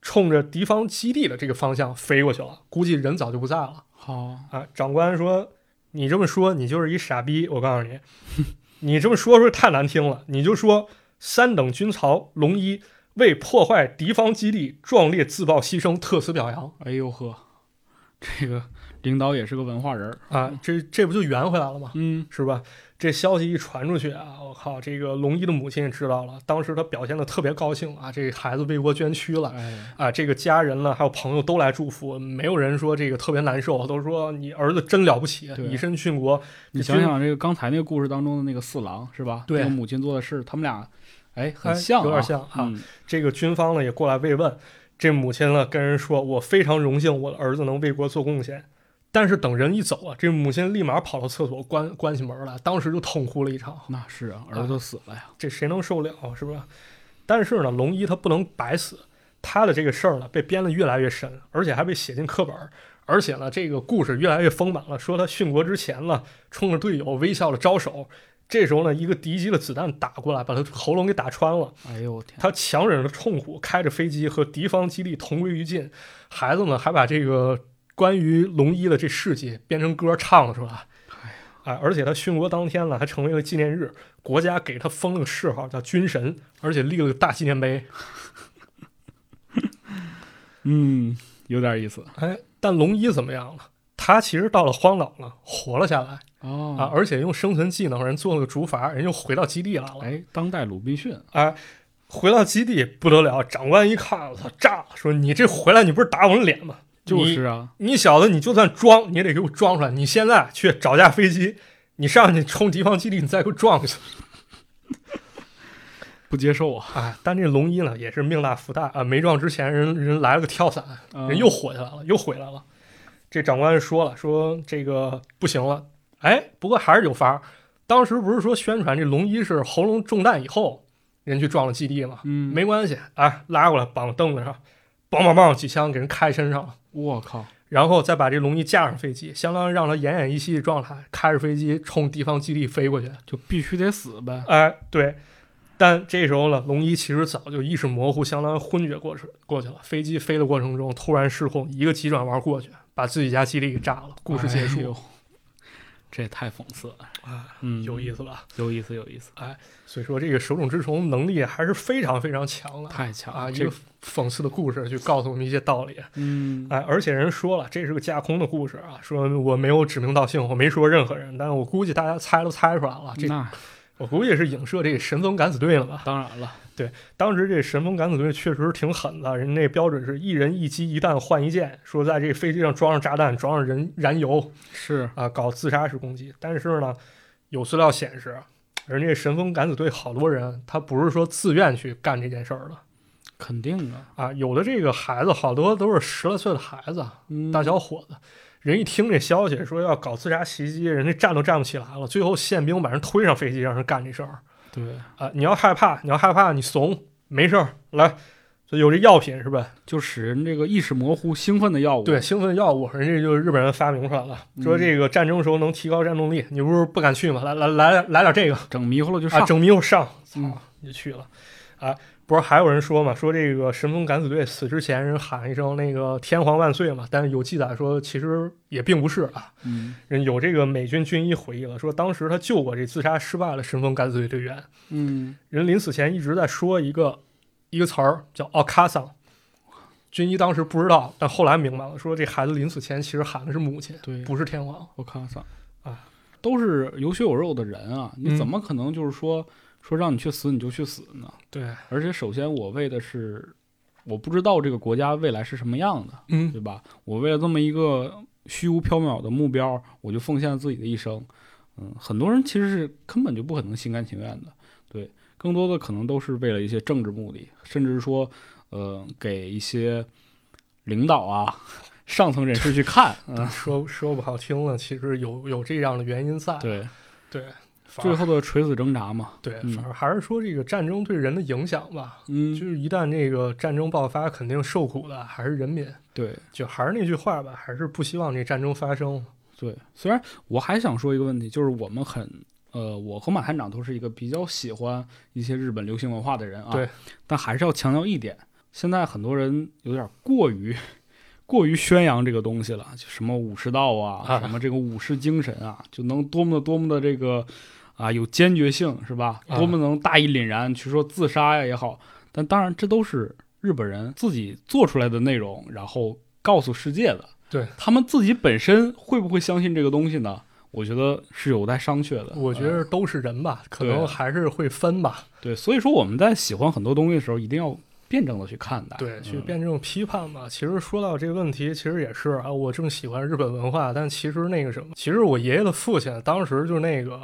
冲着敌方基地的这个方向飞过去了，估计人早就不在了好，啊。长官说：“你这么说，你就是一傻逼。我告诉你，你这么说说太难听了，你就说三等军曹龙一为破坏敌方基地壮烈自爆牺牲，特此表扬哎呦呵，这个领导也是个文化人儿，啊！这这不就圆回来了吗？嗯是吧？这消息一传出去啊，我靠，这个龙一的母亲也知道了，当时他表现的特别高兴啊，这个孩子为国捐躯了。哎，啊，这个家人了，还有朋友都来祝福，没有人说这个特别难受，都说你儿子真了不起，以身殉国。你想想这个刚才那个故事当中的那个四郎是吧？对这个母亲做的事，他们俩，哎，哎很像、啊，有点像啊嗯这个军方呢也过来慰问，这母亲呢跟人说，我非常荣幸我的儿子能为国做贡献。但是等人一走啊，这母亲立马跑到厕所关关起门来，当时就痛哭了一场。那是啊，儿子死了呀，这谁能受了是不是？但是呢，龙一他不能白死，他的这个事儿呢被编得越来越深，而且还被写进课本，而且呢，这个故事越来越丰满了。说他殉国之前呢，冲着队友微笑着招手，这时候呢，一个敌机的子弹打过来，把他喉咙给打穿了。哎呦我天，他强忍着痛苦，开着飞机和敌方基地同归于尽。孩子们还把这个关于龙一的这事迹编成歌唱了出来。哎，而且他殉国当天呢，还成为了纪念日，国家给他封了个谥号叫军神，而且立了个大纪念碑。嗯，有点意思哎，但龙一怎么样了？他其实到了荒岛了，活了下来哦啊，而且用生存技能，人做了个竹筏，人又回到基地来了。哎，当代鲁滨逊，哎，回到基地不得了，长官一看，我操，炸了！说你这回来，你不是打我们脸吗？就是啊，你小子，你就算装，你也得给我装出来。你现在去找架飞机，你上去冲敌方基地，你再给我撞过去。不接受啊，哎，但这龙一呢，也是命大福大啊！没撞之前，人人来了个跳伞，嗯人又活下来了，又回来了。这长官说了，说这个不行了。哎，不过还是有法儿。当时不是说宣传这龙一是喉咙中弹以后，人去撞了基地吗？嗯，没关系，哎，拉过来绑凳子上，梆梆梆几枪给人开身上了。我靠，然后再把这龙一架上飞机，相当于让他奄奄一息的状态，开着飞机冲敌方基地飞过去。就必须得死呗，哎，对。但这时候呢，龙一其实早就意识模糊，相当于昏厥过去过去了。飞机飞的过程中突然失控，一个急转弯过去，把自己家基地给炸了。故事结束。这也太讽刺了，啊，嗯，有意思吧？有意思，有意思，哎所以说这个手冢治虫能力还是非常非常强的啊！太强了，这一个讽刺的故事去告诉我们一些道理。嗯，哎，而且人说了，这是个架空的故事啊，说我没有指名道姓，我没说任何人，但是我估计大家猜都猜出来了，这那我估计是影射这个神风敢死队了吧？当然了，对当时这神风敢死队确实挺狠的，人那标准是一人一机一弹换一件，说在这个飞机上装上炸弹，装上人燃油是，啊，搞自杀式攻击。但是呢，有资料显示，人家神风敢死队好多人他不是说自愿去干这件事儿的肯定的，啊，有的这个孩子好多都是十来岁的孩子，嗯大小伙子，人一听这消息说要搞自杀袭击，人家站都站不起来了。最后宪兵把人推上飞机，让人干这事儿。对啊，你要害怕，你要害怕，你怂，没事儿，来，就有这药品是吧？就使人这个意识模糊、兴奋的药物。对，兴奋药物，人家就是日本人发明出来了，说这个战争时候能提高战斗力。你不是不敢去吗？来来来来点这个，整迷糊了就上，啊、整迷糊上，操，嗯你就去了。啊，不是还有人说嘛，说这个神风敢死队死之前人喊一声那个天皇万岁嘛，但是有记载说其实也并不是啊。嗯。人有这个美军军医回忆了，说当时他救过这自杀失败的神风敢死队队员，嗯，人临死前一直在说一个一个词儿叫奥卡桑。军医当时不知道，但后来明白了，说这孩子临死前其实喊的是母亲，对，不是天皇。我看看啊，都是有血有肉的人啊，你嗯。怎么可能就是说、说让你去死你就去死呢？对，而且首先我为的是，我不知道这个国家未来是什么样的，嗯对吧？我为了这么一个虚无缥缈的目标，我就奉献了自己的一生。嗯，很多人其实是根本就不可能心甘情愿的，对，更多的可能都是为了一些政治目的，甚至说，呃，给一些领导啊、上层人士去看，嗯，说说不好听了，其实有有这样的原因在。对，对，反最后的垂死挣扎嘛，对，嗯反正还是说这个战争对人的影响吧。嗯，就是一旦这个战争爆发，肯定受苦的还是人民。对就还是那句话吧，还是不希望这战争发生。对。虽然我还想说一个问题，就是我们很。呃，我和马探长都是一个比较喜欢一些日本流行文化的人啊，对，但还是要强调一点，现在很多人有点过于过于宣扬这个东西了，就什么武士道啊，啊什么这个武士精神啊，就能多么的多么的这个啊有坚决性是吧？啊多么能大义凛然去说自杀呀也好，但当然这都是日本人自己做出来的内容，然后告诉世界的。对他们自己本身会不会相信这个东西呢？我觉得是有待商榷的。我觉呃得都是人吧，可能还是会分吧。对，所以说我们在喜欢很多东西的时候，一定要辩证的去看待。对，去嗯辩证批判吧。其实说到这个问题，其实也是啊，我正喜欢日本文化，但其实那个什么，其实我爷爷的父亲当时就那个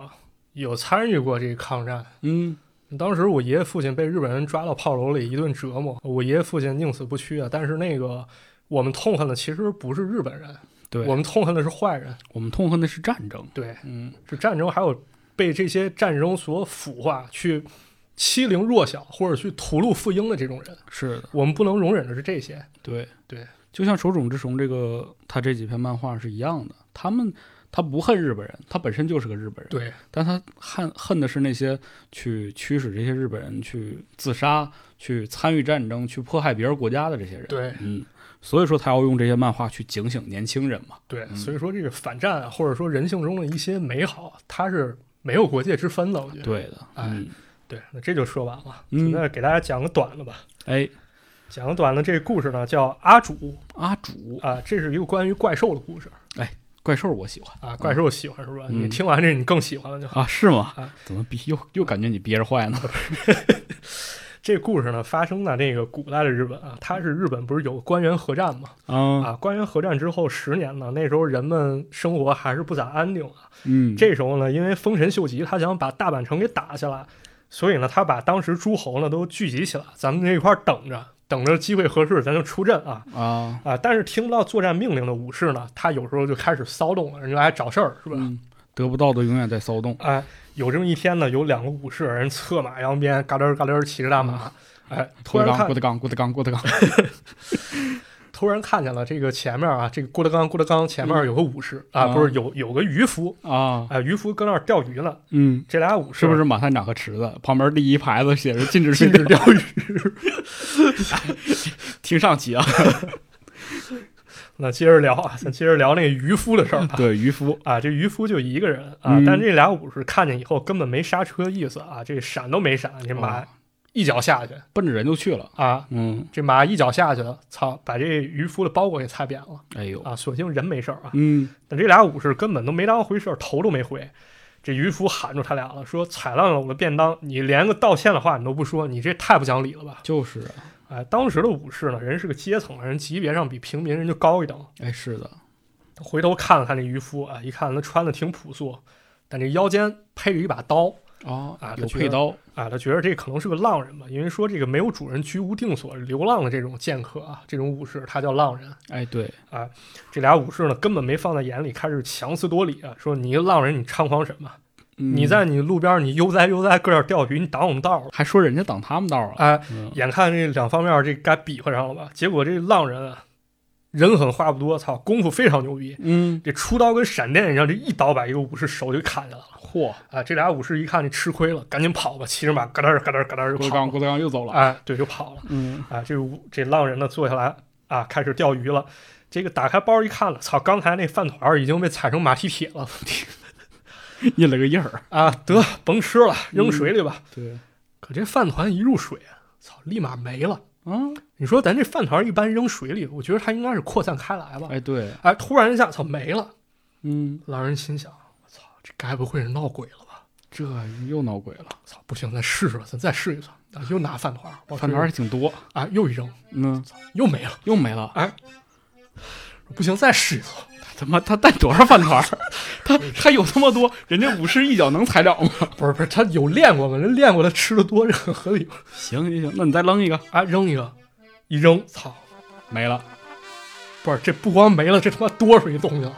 有参与过这个抗战。嗯，当时我爷爷父亲被日本人抓到炮楼里一顿折磨，我爷爷父亲宁死不屈啊。但是那个我们痛恨的其实不是日本人，对，我们痛恨的是坏人。我们痛恨的是战争。对，嗯，是战争，还有被这些战争所腐化，去欺凌弱小或者去屠戮妇婴的这种人，是的，我们不能容忍的是这些。对对，就像手冢治虫这个他这几篇漫画是一样的，他们他不恨日本人，他本身就是个日本人，对，但他恨恨的是那些去驱使这些日本人去自杀、去参与战争、去迫害别人国家的这些人。对嗯，所以说他要用这些漫画去警醒年轻人嘛。对，嗯所以说这个反战啊，或者说人性中的一些美好，它是没有国界之分的。我觉得，对的，哎嗯，对，那这就说完了。嗯那给大家讲个短的吧。哎，讲个短的，这个故事呢叫阿主阿主啊，这是一个关于怪兽的故事怪兽我喜欢啊。怪兽喜欢是吧？嗯你听完这你更喜欢了就好。啊，是吗啊？怎么憋又又感觉你憋着坏呢？这故事呢发生在这个古代的日本啊，它是日本不是有官员合战嘛？啊，啊，官员合战之后十年呢，那时候人们生活还是不咋安定啊。嗯，这时候呢，因为丰臣秀吉他想把大阪城给打下来，所以呢，他把当时诸侯呢都聚集起来，咱们这一块儿等着，等着机会合适咱就出阵啊啊，啊！但是听不到作战命令的武士呢，他有时候就开始骚动了，人就来找事儿，是吧？嗯，得不到的永远在骚动。哎，有这么一天呢，有两个武士人策马扬鞭，嘎溜嘎溜骑着大马，哎，突然看郭德纲，郭德纲，郭德纲，郭德纲。突然看见了这个前面啊，这个郭德纲，郭德纲前面有个武士、啊，啊不是有有个渔夫，啊，哎，渔夫搁那儿钓鱼呢。嗯，这俩武士是不是马探长和池子旁边第一牌子写着禁止禁止钓鱼？听上期啊？那接着聊啊，咱接着聊那个渔夫的事儿啊。对，渔夫啊，这渔夫就一个人啊，嗯但这俩武士看见以后根本没刹车意思啊，这闪都没闪，这马哦一脚下去奔着人就去了。啊，嗯，这马一脚下去了，操，把这渔夫的包裹给踩扁了哎呦，啊！所幸人没事儿啊，嗯，但这俩武士根本都没当回事儿，头都没回。这渔夫喊住他俩了，说：“踩烂了我的便当，你连个道歉的话你都不说，你这太不讲理了吧就是啊，！”哎，当时的武士呢，人是个阶层，人级别上比平民人就高一等。哎，是的，回头看了看这渔夫啊，一看他穿的挺朴素，但这腰间配着一把刀哦啊有他觉得配刀，啊，他觉得这可能是个浪人吧，因为说这个没有主人居无定所、流浪的这种剑客啊，这种武士他叫浪人。哎，对啊，这俩武士呢根本没放在眼里，开始强词夺理啊，说你一个浪人，你猖狂什么？你嗯在你路边你悠哉悠哉搁这儿钓鱼，你挡我们道了。还说人家挡他们道啊，哎，嗯眼看这两方面这该比划上了吧？结果这浪人啊，人狠话不多，操，功夫非常牛逼。嗯，这出刀跟闪电一样，这一刀把一个武士手就砍下来了。嚯，啊，这俩武士一看这吃亏了，赶紧跑吧，骑着马嘎噔儿咯噔儿咯噔儿就跑了。郭德纲郭德纲又走了，哎，对，就跑了。嗯，啊，这武这浪人呢坐下来啊，开始钓鱼了。这个打开包一看了，操，刚才那饭团已经被踩成马蹄铁了 印了个印儿，啊！得甭吃了，扔水里吧。对，可这饭团一入水，操，立马没了。啊，你说咱这饭团一般扔水里，我觉得它应该是扩散开来吧？哎，对，哎，突然一下，操，没了。嗯，老人心想，我操，这该不会是闹鬼了吧？这又闹鬼了，操，不行，再试试吧，咱再试一次。啊，又拿饭团饭团还挺多，啊，又一扔，嗯，又没了。又没了，哎，不行，再试一次。他他妈他带多少饭团儿？他他有那么多，人家武士一脚能踩了吗？不是不是，他有练过吗？人练过，他吃的多，这 很合理。行行行，那你再扔一个，啊，扔一个，一扔，操！没了，不是，这不光没了，这他妈多出一东西了，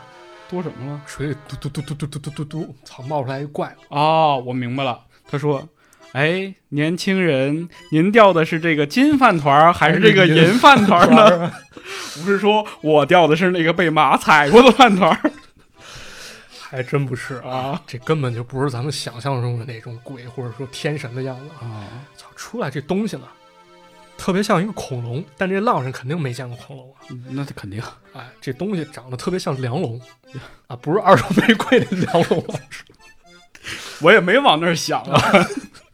多什么了？水里嘟嘟嘟嘟嘟嘟嘟嘟嘟，操，冒出来一怪物。哦，我明白了。他说：“哎，年轻人，您钓的是这个金饭团儿还是这个银饭团儿呢？不是说我钓的是那个被马踩过的饭团儿还真不是啊，啊这根本就不是咱们想象中的那种鬼或者说天神的样子啊！啊！操，出来这东西呢，特别像一个恐龙，但这浪人肯定没见过恐龙啊！那肯定哎，这东西长得特别像梁龙啊，不是二手玫瑰的梁龙啊，我也没往那儿想啊。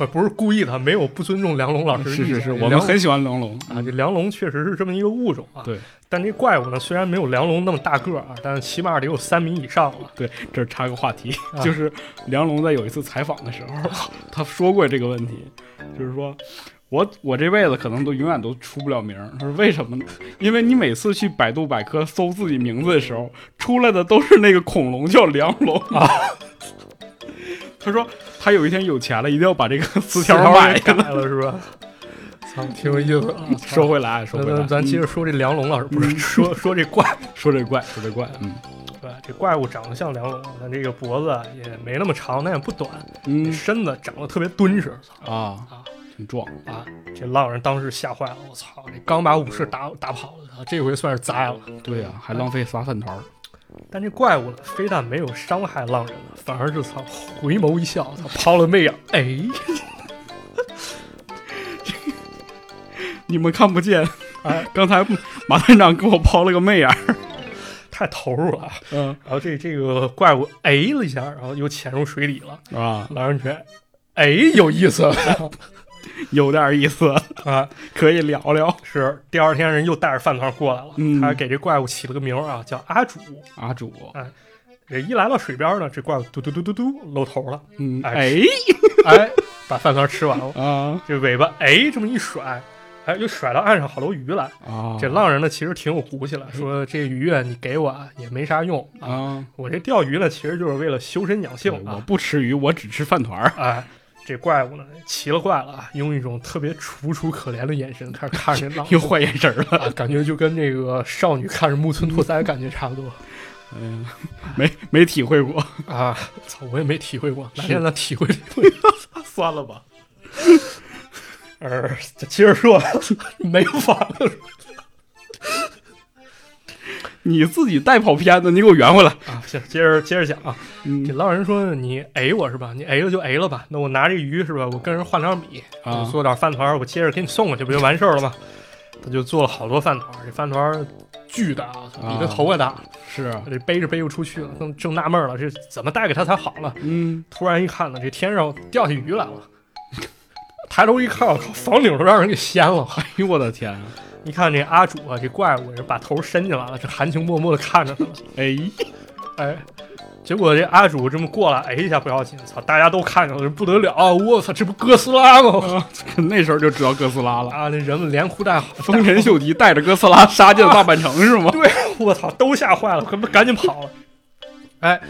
我不是故意的，没有不尊重梁龙老师。是是是，我们很喜欢梁龙啊，这梁龙确实是这么一个物种啊。对，但这怪物呢，虽然没有梁龙那么大个儿啊，但是起码得有三米以上了。对，这插个话题，啊就是梁龙在有一次采访的时候，他说过这个问题，就是说。我我这辈子可能都永远都出不了名儿，他说为什么呢？因为你每次去百度百科搜自己名字的时候，出来的都是那个恐龙叫梁龙啊。他说他有一天有钱了，一定要把这个 词条买改下来。了是吧？操，挺有意思啊。说回来，说回来，咱咱接着说这梁龙老师，不是说 说这怪，说这怪，说这怪，嗯对？这怪物长得像梁龙，但这个脖子啊也没那么长，但也不短，嗯身子长得特别敦实。操啊啊挺壮，啊！这浪人当时吓坏了，我操！这刚把武士打打跑了，啊这回算是栽了。对呀、还浪费仨饭团儿。但这怪物呢，非但没有伤害浪人了，反而是操回眸一笑，操抛了媚眼，哎，你们看不见，哎，刚才马探长给我抛了个媚眼儿。太投入了。嗯然后这这个怪物哎了一下，然后又潜入水里了。啊，狼人觉得哎有意思 有点意思，啊！可以聊聊。是第二天人又带着饭团过来了，嗯他给这怪物起了个名儿啊，叫阿主。阿主，哎这一来到水边呢，这怪物嘟嘟嘟嘟嘟露头了，嗯，哎哎哎，把饭团吃完了，啊这尾巴哎这么一甩，哎又甩到岸上好多鱼来。啊，这浪人呢其实挺有骨气了，说这鱼啊你给我啊也没啥用啊，啊，我这钓鱼呢其实就是为了修身养性我啊。不吃鱼，我只吃饭团儿。哎，这怪物呢奇了怪了啊，用一种特别楚楚可怜的眼神开始看着 又换眼神了。啊，感觉就跟那个少女看着木村拓哉感觉差不多 嗯，没没体会过，啊！操，我也没体会过，哪天咱体会体会。算了吧。呃，接着说，没法了你自己带跑偏的，你给我圆回来。啊！行，接着接着讲啊，这嗯浪人说你 A 我是吧？你 A 了就 A 了吧？那我拿这鱼是吧？我跟人换点米，啊我做点饭团，我接着给你送过去，不就完事儿了吗？他就做了好多饭团，这饭团巨大，操比他头还大，是啊，这背着背不出去了，正正纳闷了，这怎么带给他才好了？嗯，突然一看呢，这天上掉下鱼来了，抬头一看，我靠，房顶都让人给掀了。哎呦我的天啊！一看这阿主啊，这怪物人把头伸进来了，这含情脉脉的看着他了。哎，哎，结果这阿主这么过来，哎一下不要紧，操，大家都看着了，这不得了啊！我操，这不哥斯拉吗？那时候就知道哥斯拉了。啊，那人们连哭带丰臣秀吉带着哥斯拉杀进了大阪城是吗？对，我操，都吓坏了，可不赶紧跑了。哎，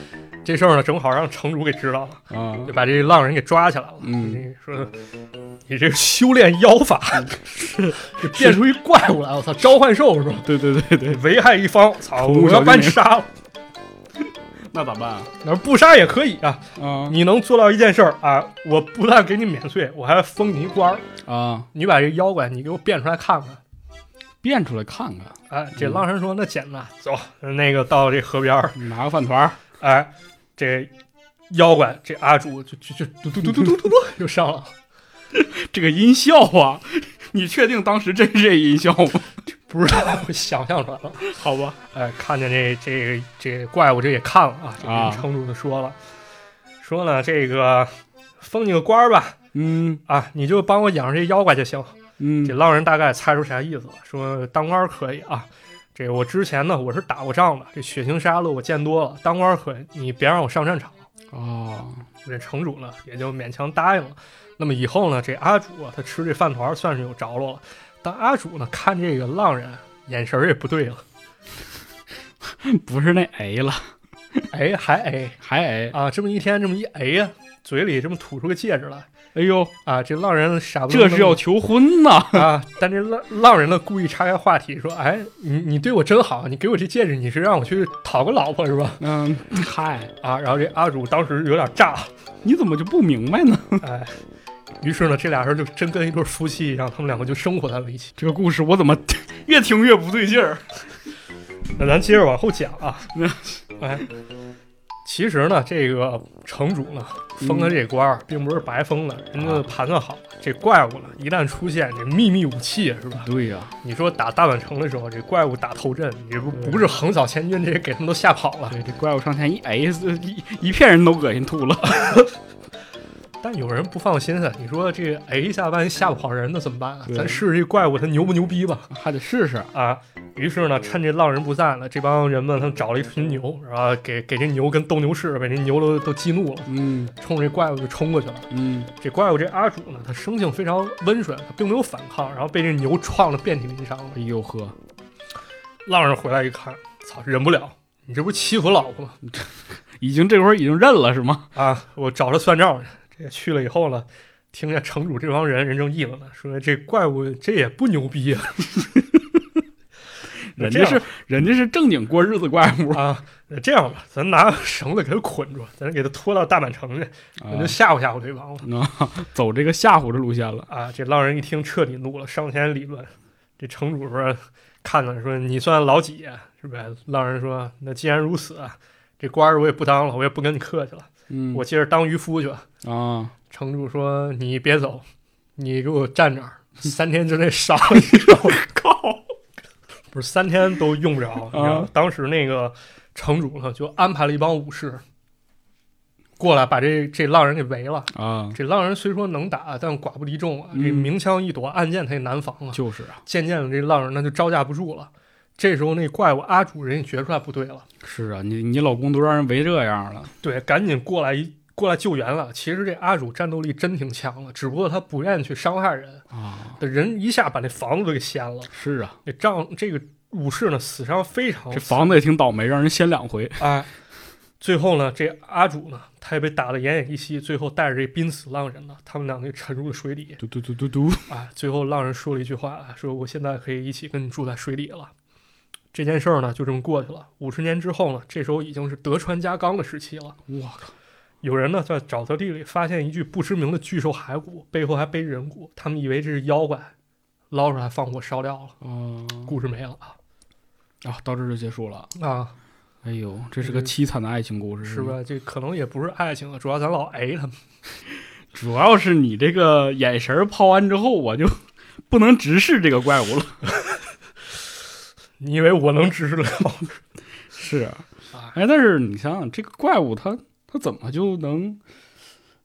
这事儿呢，正好让城主给知道了，啊就把这浪人给抓起来了。嗯，说你这修炼妖法，是就变出一怪物来，我操，召唤兽是吧？对对对对，危害一方，操，我要把你杀了。那咋办啊？那不杀也可以啊，啊你能做到一件事儿啊，我不但给你免税，我还封你一官儿。啊，你把这妖怪你给我变出来看看。变出来看看，哎，这嗯浪人说：“那简单，走，那个到这河边儿，拿个饭团儿，哎，这妖怪这阿主就就就嘟嘟嘟嘟嘟嘟嘟就上了。这个音效啊，你确定当时真是这音效吗？不知道，我想象出来了。好吧，哎，看见这这个这怪物，这也看了啊，这啊跟城主就说了，说呢这个封你个官儿吧，嗯啊，你就帮我养着这妖怪就行。嗯这浪人大概猜出啥意思了，说当官可以啊。这个我之前呢，我是打过仗的，这血腥杀戮我见多了，当官儿可，你别让我上战场。哦，这城主呢也就勉强答应了。那么以后呢，这阿主啊，他吃这饭团儿算是有着落了。但阿主呢，看这个浪人眼神儿也不对了，不是那 A 了，哎，还 A 还 A，啊，这么一天这么一 A 呀，嘴里这么吐出个戒指来哎呦，啊，这浪人傻不这是要求婚呐！啊，但这浪浪人呢故意岔开话题说，哎，你你对我真好，你给我这戒指，你是让我去讨个老婆是吧？嗯，嗨，啊，然后这阿主当时有点炸，你怎么就不明白呢？哎，于是呢，这俩人就真跟一对夫妻一样，他们两个就生活在了一起。这个故事我怎么越听越不对劲儿？那咱接着往后讲啊，哎，其实呢，这个城主呢封的这官儿并不是白封的，人家盘算好了，这怪物呢一旦出现，这秘密武器是吧？对呀、你说打大阪城的时候，这怪物打头阵，你不不是横扫千军，这给他们都吓跑了。对，这怪物上前一哎，一一片人都恶心吐了。但有人不放心啊，你说这哎一下万一吓不跑人，那怎么办啊？咱试试这怪物它牛不牛逼吧？还得试试。啊，于是呢，趁这浪人不在了，这帮人们他们找了一群牛，然后给给这牛跟斗牛士把这牛都都激怒了，嗯冲着这怪物就冲过去了。嗯，这怪物这阿主呢，他生性非常温顺，他并没有反抗，然后被这牛撞得遍体鳞伤了。哎呦呵，浪人回来一看，操，忍不了，你这不是欺负老婆吗？已经这会儿已经认了是吗？啊，我找他算账去。这去了以后呢，听见城主这帮人人正议论呢，说这怪物这也不牛逼啊。人家是人家是正经过日子怪物啊，那这样吧，咱拿绳子给他捆住，咱给他拖到大阪城去，咱就啊，吓唬吓唬这帮了。啊走这个吓唬的路线了。啊，这浪人一听彻底怒了，上前理论。这城主说：“看看说你算老几啊、是不是？”浪人说：“那既然如此啊，这官儿我也不当了，我也不跟你客气了，嗯，我接着当渔夫去吧。啊，城主说：“你别走，你给我站这儿，三天之内杀了你。”我靠！不是三天都用不着。你知道啊当时那个城主呢，就安排了一帮武士过来，把这这浪人给围了。啊，这浪人虽说能打，但寡不敌众啊！嗯这明枪易躲，暗箭他也难防啊。就是啊，渐渐的，这浪人呢就招架不住了。这时候，那怪物阿主人也觉出来不对了，是啊，你你老公都让人围这样了。对，赶紧过来一过来救援了。其实这阿主战斗力真挺强的，只不过他不愿意去伤害人，啊，这人一下把那房子都给掀了。是啊，这仗这个武士呢死伤非常这房子也挺倒霉，让人掀两回。哎，最后呢，这阿主呢他也被打得奄奄一息，最后带着这濒死浪人呢，他们两个沉入了水底。嘟嘟嘟嘟嘟，啊，最后浪人说了一句话，说我现在可以一起跟你住在水里了。这件事儿呢，就这么过去了。五十年之后呢，这时候已经是德川家康的时期了。我靠，有人呢在沼泽地里发现一具不知名的巨兽骸骨，背后还背着人骨，他们以为这是妖怪，捞出来放火烧掉了。啊故事没了啊啊，到这儿就结束了。啊，哎呦，这是个凄惨的爱情故事，吗？是吧？这可能也不是爱情了，主要咱老挨他们。主要是你这个眼神儿抛完之后，我就 不能直视这个怪物了。你以为我能支持了？是啊，啊哎，但是你想想，这个怪物它它怎么就能？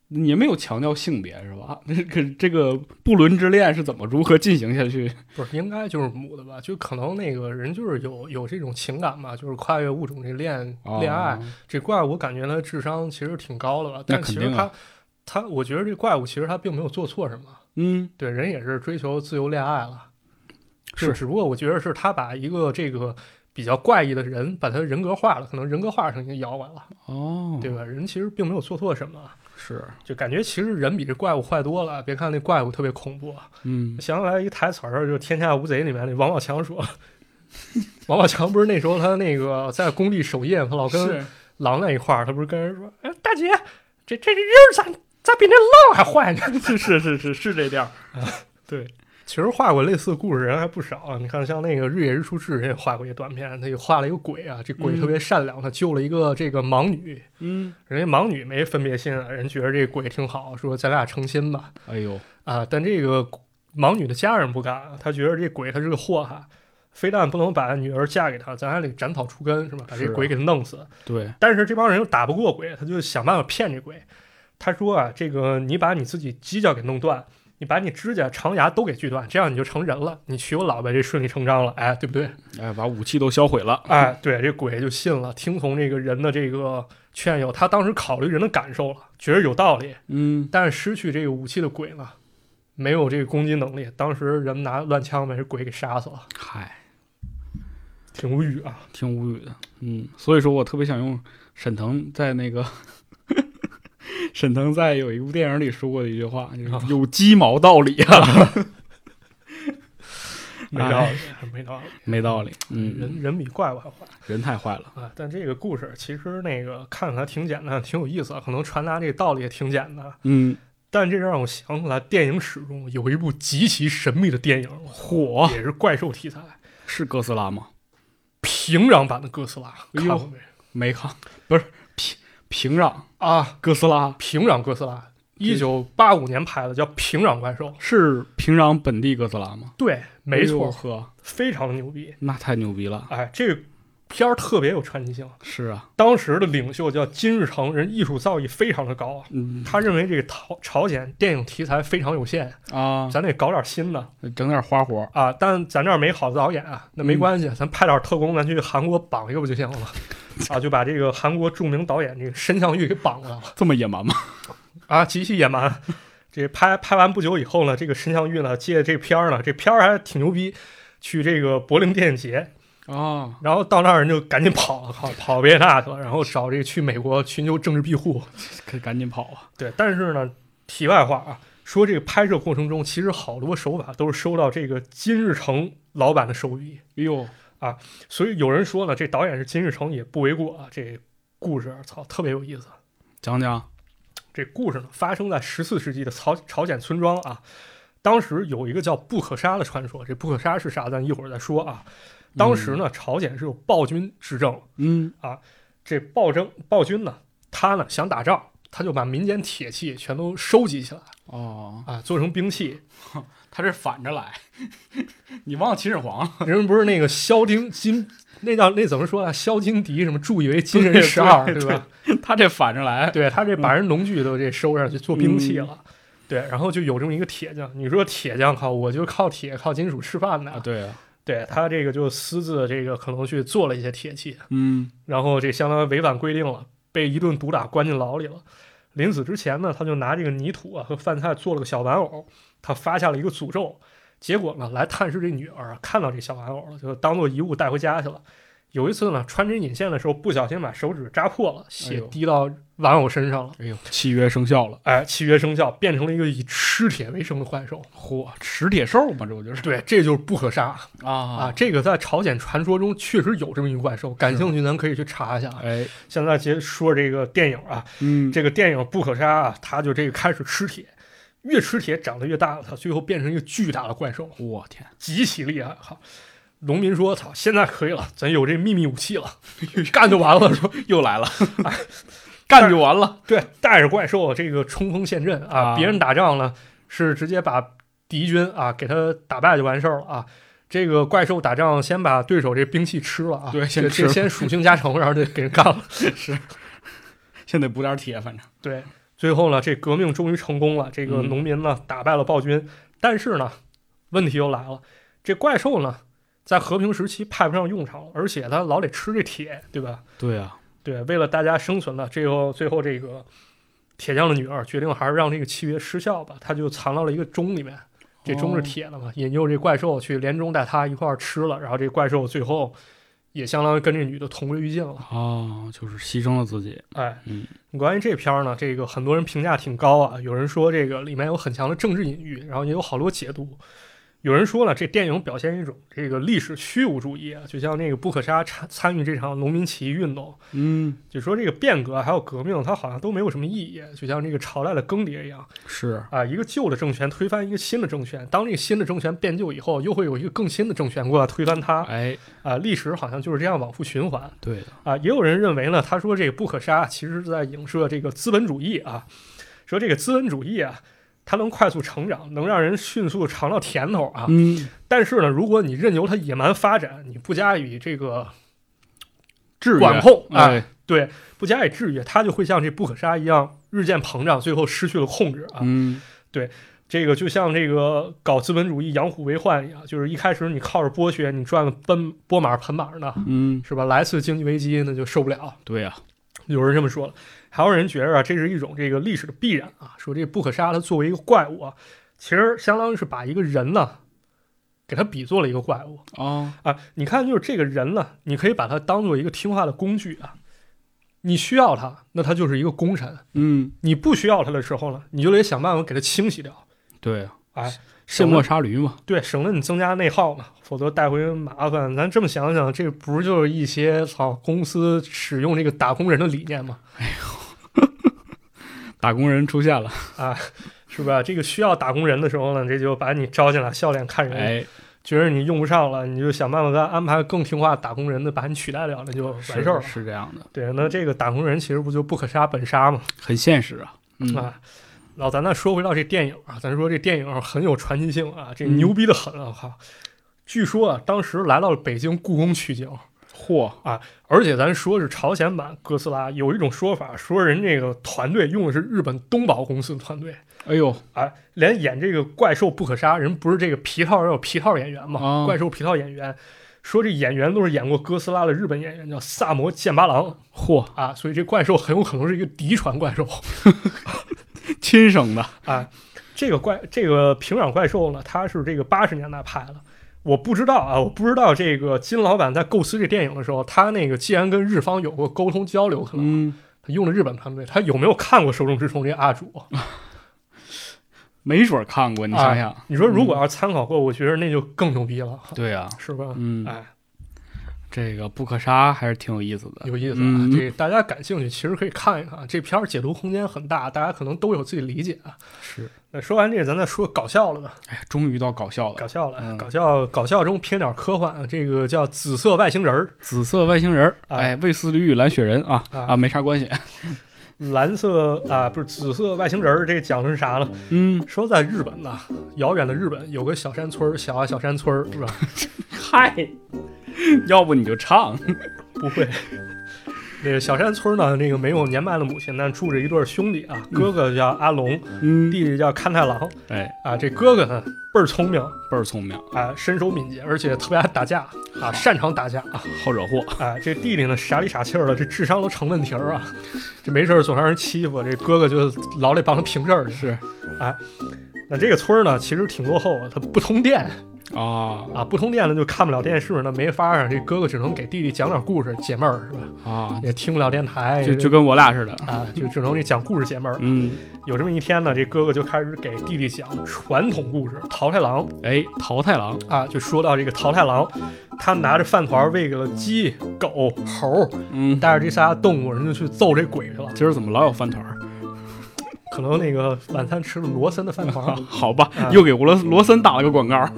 也没有强调性别是吧？那个这个不伦之恋是怎么如何进行下去？不是，应该就是母的吧？就可能那个人就是有有这种情感嘛，就是跨越物种这恋恋爱。啊这怪物我感觉他智商其实挺高的吧，那但其实他、肯定啊他，我觉得这怪物其实他并没有做错什么，嗯，对，人也是追求自由恋爱了，是只不过我觉得是他把一个这个比较怪异的人，把他人格化了，可能人格化成一个妖怪了，哦，对吧？人其实并没有做错什么，是，就感觉其实人比这怪物坏多了。别看那怪物特别恐怖，嗯，想起来一台词儿，就《天下无贼》里面那王宝强说，王宝强不是那时候他那个在工地守夜，他老跟是狼在一块儿，他不是跟人说，哎，大姐，这这人咋咋比那狼还坏呢？是是是是是这调儿，对，其实画过类似的故事人还不少啊。你看，像那个《日野日出志》人也画过一个短片，他也画了一个鬼啊，这鬼嗯特别善良，他救了一个这个盲女，嗯，人家盲女没分别心啊，人觉得这鬼挺好，说咱俩成亲吧哎呦，啊。但这个盲女的家人不干啊，他觉得这鬼他是个祸害，非但不能把女儿嫁给他，咱还得斩草除根，是吧？把这鬼给他弄死。对，但是这帮人又打不过鬼，他就想办法骗这鬼。他说啊，这个你把你自己犄角给弄断，你把你指甲、长牙都给锯断，这样你就成人了，你娶我老婆这顺理成章了，哎，对不对？哎，把武器都销毁了，哎，对，这鬼就信了，听从这个人的这个劝诱。他当时考虑人的感受了，觉得有道理，嗯，但是失去这个武器的鬼呢，没有这个攻击能力。当时人拿乱枪把这鬼给杀死了，嗨，挺无语啊。挺无语的，嗯，所以说我特别想用沈腾在那个。沈腾在有一部电影里说过的一句话，就是啊有鸡毛道理啊，没道理，没道理。没道理，嗯，人人比怪物还坏。人太坏了，啊，但这个故事其实那个看起来挺简单，挺有意思，可能传达这个道理也挺简单。嗯，但这让我想起来，电影史中有一部极其神秘的电影，火也是怪兽题材，是哥斯拉吗？平壤版的哥斯拉，看过没？没看，不是平平壤啊，哥斯拉平壤哥斯拉，一九八五年拍的，叫《平壤怪兽》。是平壤本地哥斯拉吗？对，没错，呵，非常的牛逼。那太牛逼了。哎，这个片儿特别有传奇性。是啊，当时的领袖叫金日成，人艺术造诣非常的高啊。嗯他认为这个朝朝鲜电影题材非常有限，啊，咱得搞点新的。整点花活，啊，但咱这儿没好的导演啊，那没关系，咱派点特工，咱去韩国绑一个不就行了吗？啊，就把这个韩国著名导演这个申相玉给绑了这么野蛮吗？啊，极其野蛮。这拍拍完不久以后呢，这个申相玉呢借这片儿呢，这片儿还挺牛逼，去这个柏林电影节，啊，然后到那儿人就赶紧跑了，跑跑维也纳去了，然后找这个去美国寻求政治庇护。可赶紧跑啊！对，但是呢，题外话啊，说这个拍摄过程中，其实好多手法都是收到这个金日成老板的手笔。哎呦，所以有人说呢，这导演是金日成也不为过啊。这故事操特别有意思。讲讲这故事呢发生在十四世纪的朝朝鲜村庄啊。当时有一个叫不可杀的传说，这不可杀是啥？咱一会儿再说啊。当时呢，朝鲜是有暴君执政，嗯啊，这暴政暴君呢，他呢想打仗，他就把民间铁器全都收集起来哦，啊，做成兵器。他这反着来，你忘了秦始皇了？人不是那个萧丁金，那叫那怎么说啊？萧金笛什么？助以为金人十二，对对吧？他这反着来，对他这把人农具都这收上去做兵器嗯了，对，然后就有这么一个铁匠。你说铁匠靠我就靠铁靠金属吃饭的，啊，对啊，对他这个就私自这个可能去做了一些铁器，嗯，然后这相当于违反规定了，被一顿毒打关进牢里了。临死之前呢，他就拿这个泥土啊和饭菜做了个小玩偶，他发下了一个诅咒。结果呢，来探视这女儿啊，看到这小玩偶了，就当做遗物带回家去了。有一次呢，穿针引线的时候，不小心把手指扎破了，哎血滴到玩偶身上了。哎呦，契约生效了，哎，契约生效，变成了一个以吃铁为生的怪兽。嚯，吃铁兽嘛，这不就是对，这就是不可杀啊！啊这个在朝鲜传说中确实有这么一个怪兽，感兴趣咱可以去查一下。哎，现在接着说这个电影啊，嗯，这个电影不可杀啊，它就这个开始吃铁，越吃铁长得越大，它最后变成一个巨大的怪兽，我天，极其厉害。哈，农民说：“操，现在可以了，咱有这秘密武器了，干就完了。”说 又来了，干就完了，对，带着怪兽这个冲锋陷阵啊，啊别人打仗呢是直接把敌军啊给他打败就完事儿了啊。这个怪兽打仗先把对手这兵器吃了啊，对先吃先属性加成，然后就给人干了。是先得补点铁，反正对，最后呢，这革命终于成功了，这个嗯。农民呢打败了暴君，但是呢，问题又来了，这怪兽呢在和平时期派不上用场了，而且它老得吃这铁，对吧？对啊，对，为了大家生存呢，最后最后这个铁匠的女儿决定还是让这个契约失效吧，他就藏到了一个钟里面，这钟是哦。铁的嘛，引诱这怪兽去连钟带他一块儿吃了，然后这怪兽最后也相当于跟这女的同归于尽了。哦，就是牺牲了自己。哎，嗯，关于这片儿呢，这个很多人评价挺高啊，有人说这个里面有很强的政治隐喻，然后也有好多解读。有人说了，这电影表现一种这个历史虚无主义啊，就像那个布可沙参参与这场农民起义运动，嗯，就说这个变革还有革命，它好像都没有什么意义，就像这个朝代的更迭一样是，啊，一个旧的政权推翻一个新的政权，当这个新的政权变旧以后，又会有一个更新的政权过来推翻它哎，啊，历史好像就是这样往复循环对的，啊。也有人认为呢，他说这个布可沙其实是在影射这个资本主义啊，说这个资本主义啊。它能快速成长，能让人迅速尝到甜头啊！嗯，但是呢，如果你任由它野蛮发展，你不加以这个制约管控啊，哎，对，不加以制约，它就会像这不可杀一样日渐膨胀，最后失去了控制啊。嗯，这个就像这个搞资本主义养虎为患一样，就是一开始你靠着剥削，你赚个奔波马盆马呢，嗯，是吧？来次经济危机那就受不了。对呀，有人这么说了，还有人觉着啊，这是一种这个历史的必然啊，说这不可杀他作为一个怪物啊，其实相当于是把一个人呢，给他比作了一个怪物哦，啊。你看，就是这个人呢，你可以把他当做一个听话的工具啊，你需要他，那他就是一个功臣；嗯，你不需要他的时候呢，你就得想办法给他清洗掉。对啊，哎，卸磨杀驴嘛，对，省得你增加内耗嘛，否则带回麻烦。咱这么想想，这不就是一些操公司使用这个打工人的理念吗？打工人出现了，啊，是吧？这个需要打工人的时候呢，这就把你招进来，笑脸看人。哎，觉得你用不上了，你就想办法给他安排更听话打工人的，把你取代掉，那就完事儿了。是这样的，对，那这个打工人其实不就不可杀本杀嘛？很现实啊，嗯，啊，老咱再说回到这电影啊，咱说这电影很有传奇性啊，这嗯牛逼的很啊！哈、据说啊，当时来到了北京故宫取景，嚯啊，而且咱说是朝鲜版哥斯拉，有一种说法说人这个团队用的是日本东宝公司的团队。哎呦，啊，连演这个怪兽不可杀人不是这个皮套要有皮套演员嘛？啊怪兽皮套演员说这演员都是演过哥斯拉的日本演员，叫萨摩剑八郎嚯，啊，所以这怪兽很有可能是一个嫡传怪兽 亲生的，啊。这个怪这个平壤怪兽呢，它是这个八十年代拍的。我不知道啊，我不知道这个金老板在构思这电影的时候，他那个既然跟日方有过沟通交流，可能嗯，他用了日本团队，他有没有看过《手冢治虫》这阿主？没准儿看过，你想想，你说如果要参考过，我觉得那就更牛逼了，对呀，是吧？嗯，哎，这个不可杀还是挺有意思的，有意思啊！嗯这大家感兴趣，其实可以看一看。这片儿解读空间很大，大家可能都有自己理解啊。是，那说完这个，咱再说搞笑了吧？哎呀，终于到搞笑了，搞笑了，嗯搞笑，搞笑中偏点科幻啊。这个叫紫色外星人儿，紫色外星人儿，啊哎，卫斯理与蓝雪人啊啊啊，没啥关系，蓝色啊，不是紫色外星人儿。这个讲的是啥呢？嗯，说在日本呐，遥远的日本有个小山村儿，小啊小山村儿，是吧？嗨，要不你就唱，不会。那个小山村呢，那个没有年迈的母亲，但住着一对儿兄弟啊，哥哥叫阿龙，嗯，弟弟叫勘太郎哎，啊。这哥哥呢倍儿聪明倍儿聪明，啊，身手敏捷，而且特别爱打架啊，擅长打架啊。好惹祸，啊，这弟弟呢傻里傻气儿的，这智商都成问题儿啊，这没事儿总让人欺负，这哥哥就老得帮他平事儿去。是那这个村儿呢，其实挺落后啊，它不通电啊啊，不通电呢就看不了电视，那没法儿啊，这哥哥只能给弟弟讲点故事解闷儿，是吧？啊，也听不了电台，就就跟我俩似的，啊，就只能这讲故事解闷儿。嗯，有这么一天呢，这哥哥就开始给弟弟讲传统故事，桃太郎哎，桃太郎，啊，就说到这个桃太郎，他拿着饭团喂给了鸡、狗、猴，嗯，带着这仨动物，人就去揍这鬼去了。今儿怎么老有饭团儿？可能那个晚餐吃了罗森的饭团啊。好吧啊，又给罗罗森打了个广告。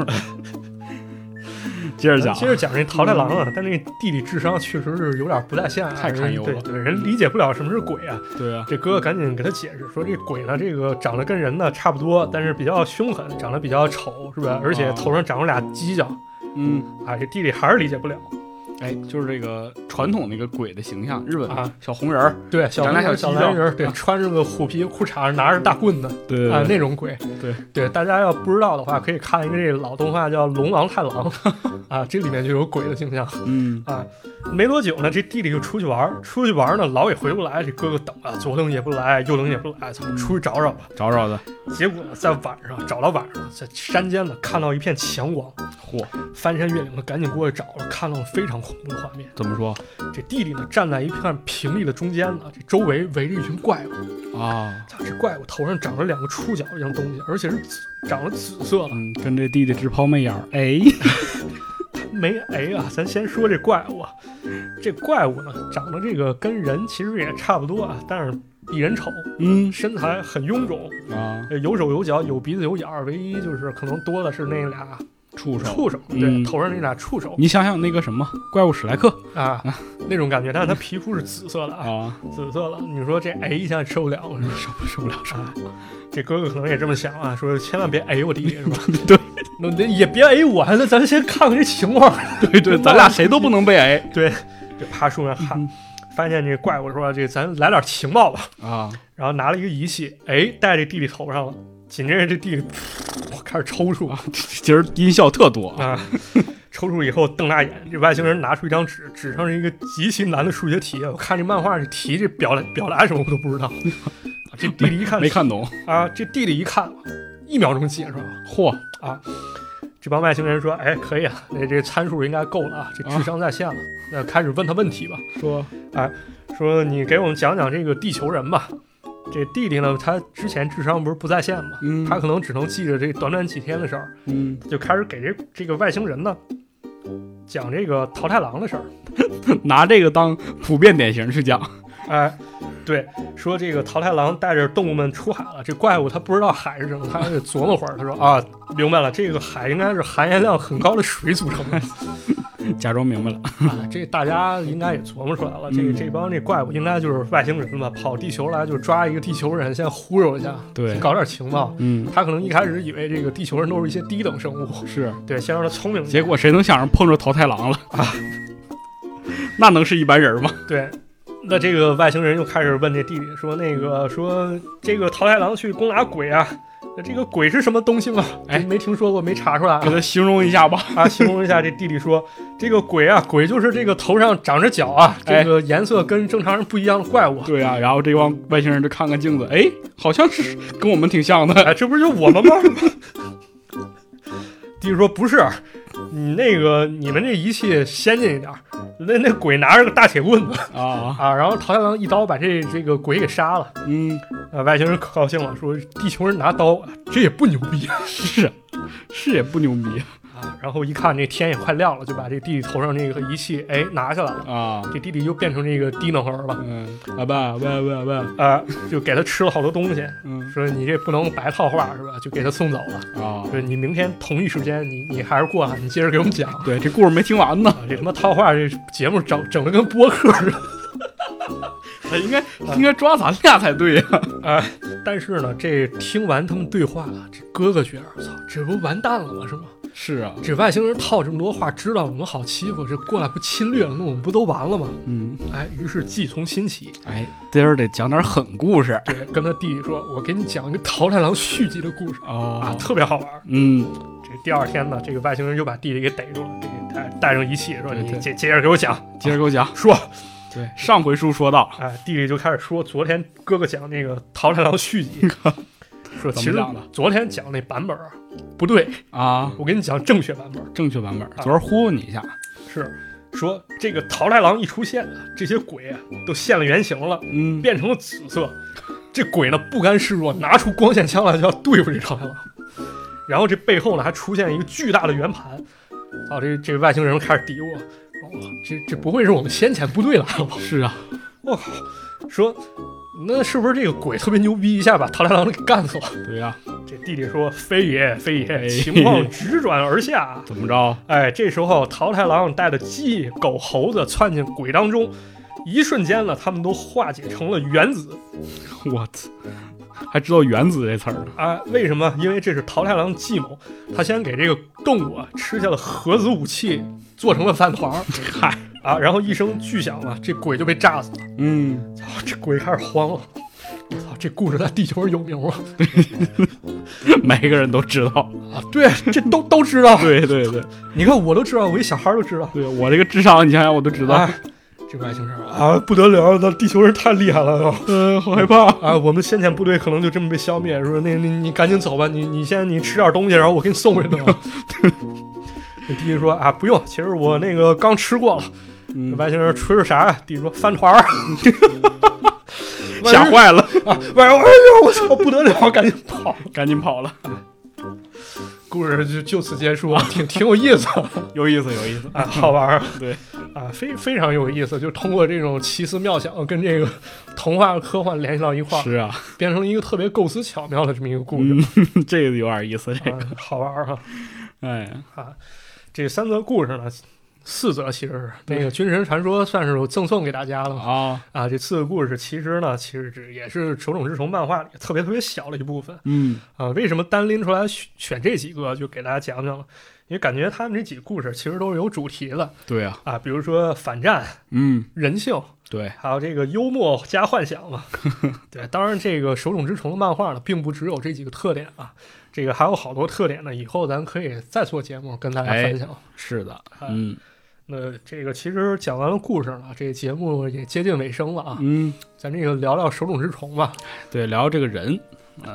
接着讲，接着讲这桃太郎啊，但这弟弟智商确实是有点不在线啊，太堪忧了对对，人理解不了什么是鬼啊。对啊，这哥哥赶紧给他解释说，这鬼呢，这个长得跟人呢差不多，但是比较凶狠，长得比较丑，是吧？而且头上长了俩犄角嗯，啊，这弟弟还是理解不了。哎，就是这个传统那个鬼的形象，日本啊小红人儿，对，小长俩小犄角小男人，对，啊穿着个虎皮裤衩，拿着大棍子对啊，那种鬼。对对，大家要不知道的话，可以看一个这个老动画叫《龙王太郎 》啊，这里面就有鬼的形象。嗯啊，没多久呢，这弟弟就出去玩，出去玩呢，老也回不来。这哥哥等啊，左等也不来，右等也不来，咱们，出去找找吧。找找的，结果呢，在晚上找到晚上，在山间呢看到一片强光，嚯，翻山越岭的赶紧过去找了，看到了非常恐怖的画面。怎么说这弟弟呢，站在一片平地的中间呢，这周围围着一群怪物。啊？操，这怪物头上长着两个触角一样东西，而且是紫，长了紫色的。嗯，跟这弟弟直抛媚眼儿。哎，没哎啊，咱先说这怪物啊，这怪物呢，长得这个跟人其实也差不多啊，但是比人丑，嗯身材很臃肿，啊，呃有手有脚，有鼻子有眼儿，唯一就是可能多的是那俩触手。触手，嗯对，头上那俩触手你想想那个什么怪物史莱克啊，那种感觉，但是它皮肤是紫色的啊，啊，紫色的，你说这哎一下受不了是吧？受受不了受啊，这哥哥可能也这么想啊，说千万别哎我弟弟是吧？对那那也别哎我，那咱先看看这情况。对 对，咱俩谁都不能被哎对，就爬树上看，嗯发现这怪物说：“这咱来点情报吧。啊，”然后拿了一个仪器，哎，戴这弟弟头上了。紧接着这弟弟噗开始抽搐啊今儿音效特多啊，抽搐以后瞪大眼。这外星人拿出一张纸，纸上是一个极其难的数学题。我看这漫画这题，这表达表达什么我都不知道。啊这弟弟一看没看懂。啊，这弟弟一看，一秒钟解出来了。嚯，这帮外星人说：“哎，可以啊，那这参数应该够了啊，这智商在线了。那开始问他问题吧。说哎说你给我们讲讲这个地球人吧。这弟弟呢，他之前智商不是不在线吗？嗯他可能只能记着这短短几天的事儿，嗯，就开始给这这个外星人呢讲这个桃太郎的事儿。拿这个当普遍典型去讲。哎，对，说这个桃太郎带着动物们出海了，这怪物他不知道海是什么，他还得琢磨会儿。他说啊，明白了，这个海应该是含盐量很高的水组成的。假装明白了。啊，这大家应该也琢磨出来了，这嗯这帮这怪物应该就是外星人吧？跑地球来就抓一个地球人，先忽悠一下，对先搞点情报。嗯，他可能一开始以为这个地球人都是一些低等生物，是。对，先让他聪明。结果谁能想着碰着桃太郎了啊？那能是一般人吗？对，那这个外星人又开始问这弟弟说：“那个说这个桃太郎去攻打鬼啊，那这个鬼是什么东西吗？哎没听说过，没查出来啊给他形容一下吧。啊，形容一下，这弟弟说，这个鬼啊，鬼就是这个头上长着角啊，哎这个颜色跟正常人不一样的怪物。对啊，然后这帮外星人就看看镜子，哎，好像是跟我们挺像的。哎，这不是就我们吗？弟弟说不是，你那个你们这仪器先进一点儿，那那鬼拿着个大铁棍子。啊，啊，然后桃太郎一刀把这这个鬼给杀了。嗯，啊，外星人可高兴了，说地球人拿刀，这也不牛逼。是，是也不牛逼啊。然后一看这天也快亮了，就把这弟弟头上这个仪器哎拿下来了。啊。这弟弟又变成这个低能儿了嗯，啊爸，喂喂喂，啊，就给他吃了好多东西，嗯说你这不能白套话是吧？就给他送走了。啊，说你明天同一时间你你还是过来，你接着给我们讲。对，这故事没听完呢，啊，这他妈套话这节目整整的跟播客似的 应该应该抓咱俩才对呀。啊！但是呢，这听完他们对话啊，这哥哥觉得，操，这不完蛋了吗？是吗？是啊，这外星人套这么多话，知道我们好欺负，这过来不侵略了，那我们不都完了吗？嗯，哎，于是计从心起，哎，今儿得讲点狠故事。对，跟他弟弟说：“我给你讲一个桃太郎续集的故事。啊，哦。特别好玩。嗯，”这第二天呢，这个外星人又把弟弟给逮住了，给带带上仪器，说：“对对。你接接着给我讲，接着给我讲。说。对，上回书说到，哎，弟弟就开始说昨天哥哥讲那个桃太郎续集，说其实怎么讲的昨天讲那版本啊不对，啊，我给你讲正确版本。正确版本，昨儿忽悠你一下。是说这个桃太郎一出现啊，这些鬼啊都现了原形了。嗯，变成了紫色。这鬼呢不甘示弱，拿出光线枪来就要对付这桃太郎。然后这背后呢还出现一个巨大的圆盘。啊，这这外星人开始嘀咕：“哦，这这不会是我们先遣部队来了吧是啊，？”我靠，说那是不是这个鬼特别牛逼，一下把桃太郎给干死了？对呀，这弟弟说：“非也，非哎也，情况直转而下。”怎么着？哎，这时候桃太郎带着鸡、狗、猴子窜进鬼当中，一瞬间呢，他们都化解成了原子。我操，还知道原子这词儿呢？啊，为什么？因为这是桃太郎计谋，他先给这个动物啊吃下了核子武器，做成了饭团儿。嗨，啊，然后一声巨响啊，这鬼就被炸死了。嗯，操，这鬼开始慌了。我操，这故事在地球上有名吗？每个人都知道。啊，对，这都都知道。对对对你看我都知道，我一小孩儿都知道。对，我这个智商，你想想我都知道。哎，这外星人啊，不得了，那地球人太厉害了都。嗯，好害怕。啊，我们先遣部队可能就这么被消灭。说那你你赶紧走吧，你你先你吃点东西，然后我给你送回去吧。那弟弟说啊，不用，其实我那个刚吃过了。嗯外星人吹着啥呀？弟弟说饭团儿。吓坏了，啊！外星人，哎呦，我操，不得了，赶紧跑！赶紧跑了，故事就就此结束，挺挺有意思 有意思，有意思啊，好玩儿。对啊，非非常有意思，就通过这种奇思妙想跟这个童话科幻联系到一块儿，是啊，变成一个特别构思巧妙的这么一个故事，嗯，这个有点意思，这个，啊、好玩儿哈哎，啊！这三则故事呢，四则其实是那个对《军神传说》算是我赠送给大家了嘛啊，啊！这四个故事其实呢，其实只也是《手冢治虫》漫画里特别特别小的一部分嗯啊。为什么单拎出来选选这几个，就给大家讲讲了？因为感觉他们这几个故事其实都是有主题的对啊，啊，比如说反战、嗯，人性，对，还有这个幽默加幻想嘛。对，当然这个手冢治虫的漫画呢，并不只有这几个特点啊，这个还有好多特点呢。以后咱可以再做节目跟大家分享。是的，啊嗯那这个其实讲完了故事了，这个节目也接近尾声了啊。嗯，咱这个聊聊手冢治虫吧。对，聊聊这个人，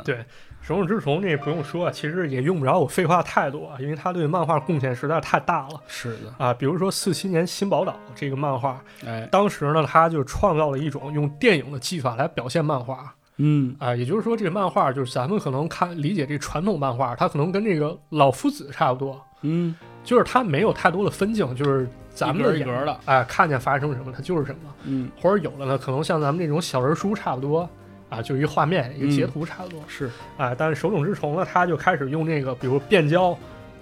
对手冢治虫这不用说，其实也用不着我废话太多啊，因为他对漫画贡献实在太大了是的，啊。比如说四七年新宝岛这个漫画，哎，当时呢他就创造了一种用电影的技法来表现漫画。嗯，啊，也就是说，这个漫画就是咱们可能看理解这传统漫画，它可能跟这个老夫子差不多，嗯，就是它没有太多的分镜，就是咱们的眼一格的，哎，看见发生什么它就是什么，嗯，或者有的呢，可能像咱们这种小人书差不多啊，就一画面一个截图差不多，是，啊，但是手冢治虫呢，他就开始用这个比如变焦、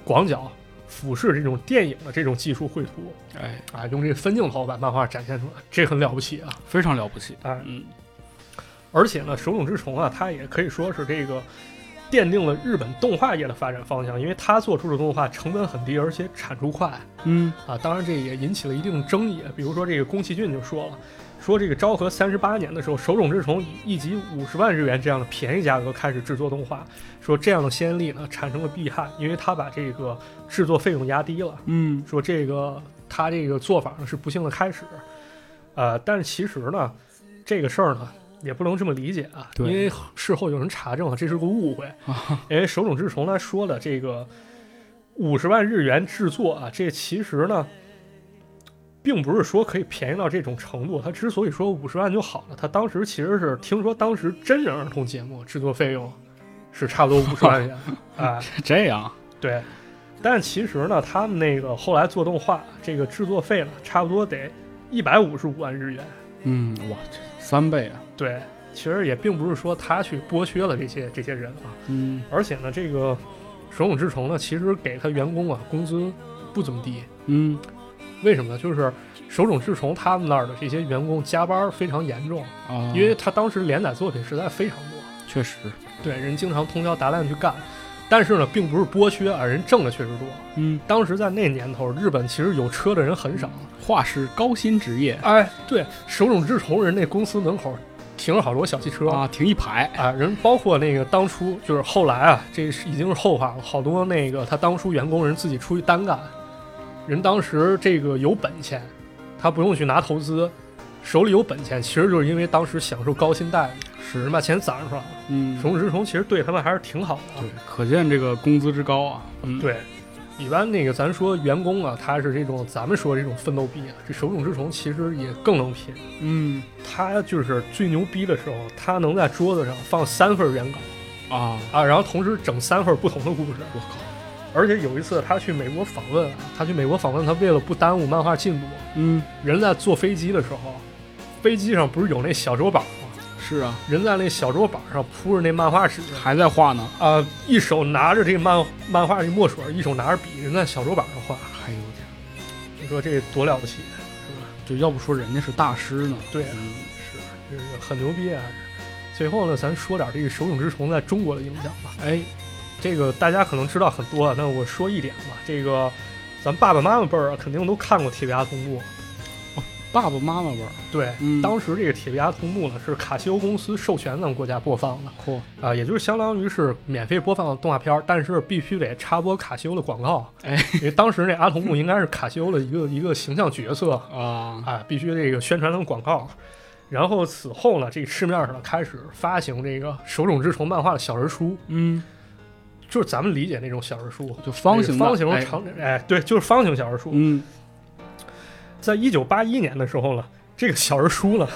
广角、俯视这种电影的这种技术绘图哎，啊，用这个分镜头把漫画展现出来，这很了不起啊。非常了不起，啊嗯，而且呢，手冢治虫啊，它也可以说是这个奠定了日本动画业的发展方向，因为他做出的动画成本很低，而且产出快嗯，啊。当然，这也引起了一定争议，比如说这个宫崎骏就说了。说这个昭和三十八年的时候，手冢治虫以一集五十万日元这样的便宜价格开始制作动画，说这样的先例呢产生了弊害，因为他把这个制作费用压低了。嗯，说这个他这个做法呢是不幸的开始，呃，但是其实呢，这个事儿呢也不能这么理解啊，因为事后有人查证了，这是个误会，因为手冢治虫他说的这个五十万日元制作啊，这其实呢。并不是说可以便宜到这种程度，他之所以说五十万就好了，他当时其实是听说当时真人儿童节目制作费用是差不多五十万元，啊，这样，对，但其实呢，他们那个后来做动画，这个制作费呢，差不多得一百五十五万日元。嗯，哇，这三倍啊，对，其实也并不是说他去剥削了这些这些人啊，嗯而且呢，这个手冢治虫呢，其实给他员工啊工资不怎么低。嗯，为什么呢？就是手冢治虫他们那儿的这些员工加班非常严重，啊，因为他当时连载作品实在非常多，确实，对人经常通宵达旦去干。但是呢，并不是剥削啊，人挣的确实多。嗯，当时在那年头，日本其实有车的人很少。画是高薪职业哎，对，手冢治虫人那公司门口停了好多小汽车。啊，停一排，啊，人包括那个当初就是后来啊，这是已经是后话了，好多那个他当初员工人自己出去单干，人当时这个有本钱，他不用去拿投资，手里有本钱，其实就是因为当时享受高薪待遇，使人把钱攒出来了。嗯，手冢治虫其实对他们还是挺好的啊。对，，可见这个工资之高啊，嗯，，对。一般那个咱说员工啊，他是这种咱们说这种奋斗逼啊，这手冢治虫其实也更能拼。嗯他就是最牛逼的时候，他能在桌子上放三份原稿啊，啊，然后同时整三份不同的故事。我靠，而且有一次他去美国访问啊，他去美国访问，他为了不耽误漫画进度，嗯，人在坐飞机的时候，飞机上不是有那小桌板吗？是啊，人在那小桌板上铺着那漫画纸还在画呢，啊，一手拿着这个漫漫画这墨水，一手拿着笔，人在小桌板上画。哎呦我天，你说这多了不起，是吧？就要不说人家是大师呢，对啊，嗯，是这个很牛逼啊！最后呢，咱说点这个手冢治虫在中国的影响吧。哎，这个大家可能知道很多，那我说一点吧。这个咱爸爸妈妈辈儿啊，肯定都看过《铁臂阿童木》。爸爸妈妈味儿，对，嗯。当时这个《铁臂阿童木》呢是卡西欧公司授权咱们国家播放的。嚯，啊、也就是相当于是免费播放动画片儿，但是必须得插播卡西欧的广告。哎，因为当时那阿童木应该是卡西欧的一个一个形象角色。啊，啊，必须这个宣传他们广告。然后此后呢，这个市面上呢开始发行这个手冢治虫漫画的小人书，嗯，就是咱们理解那种小人书，就方形方形哎。长哎，对，就是方形小人书。嗯，在一九八一年的时候呢，这个小人书呢，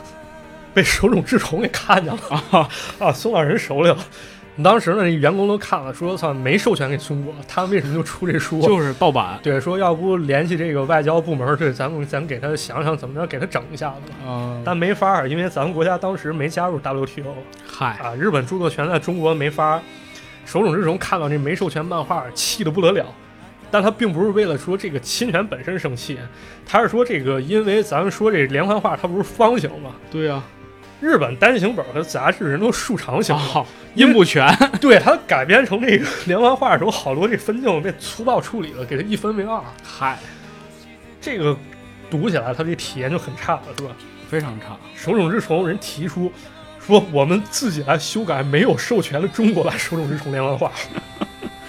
被手冢治虫给看见了啊啊，送到人手里了。当时呢，那员工都看了，说：“算，没授权给中国，他为什么就出这书？”就是盗版对，说要不联系这个外交部门，对咱们咱给他想想怎么着给他整一下子吧。啊，但没法儿，因为咱们国家当时没加入 WTO 嗨，啊，日本著作权在中国没法儿。手冢治虫看到这没授权漫画，气得不得了。但他并不是为了说这个侵权本身生气，他是说这个，因为咱们说这连环画它不是方形吗？对呀，日本单行本和杂志人都竖长形的，啊，音不全，对他改编成这个连环画的时候，好多这分镜被粗暴处理了，给它一分为二。嗨，这个读起来他这体验就很差了，是吧？非常差，手冢治虫人提出说，我们自己来修改没有授权的中国版手冢治虫连环画。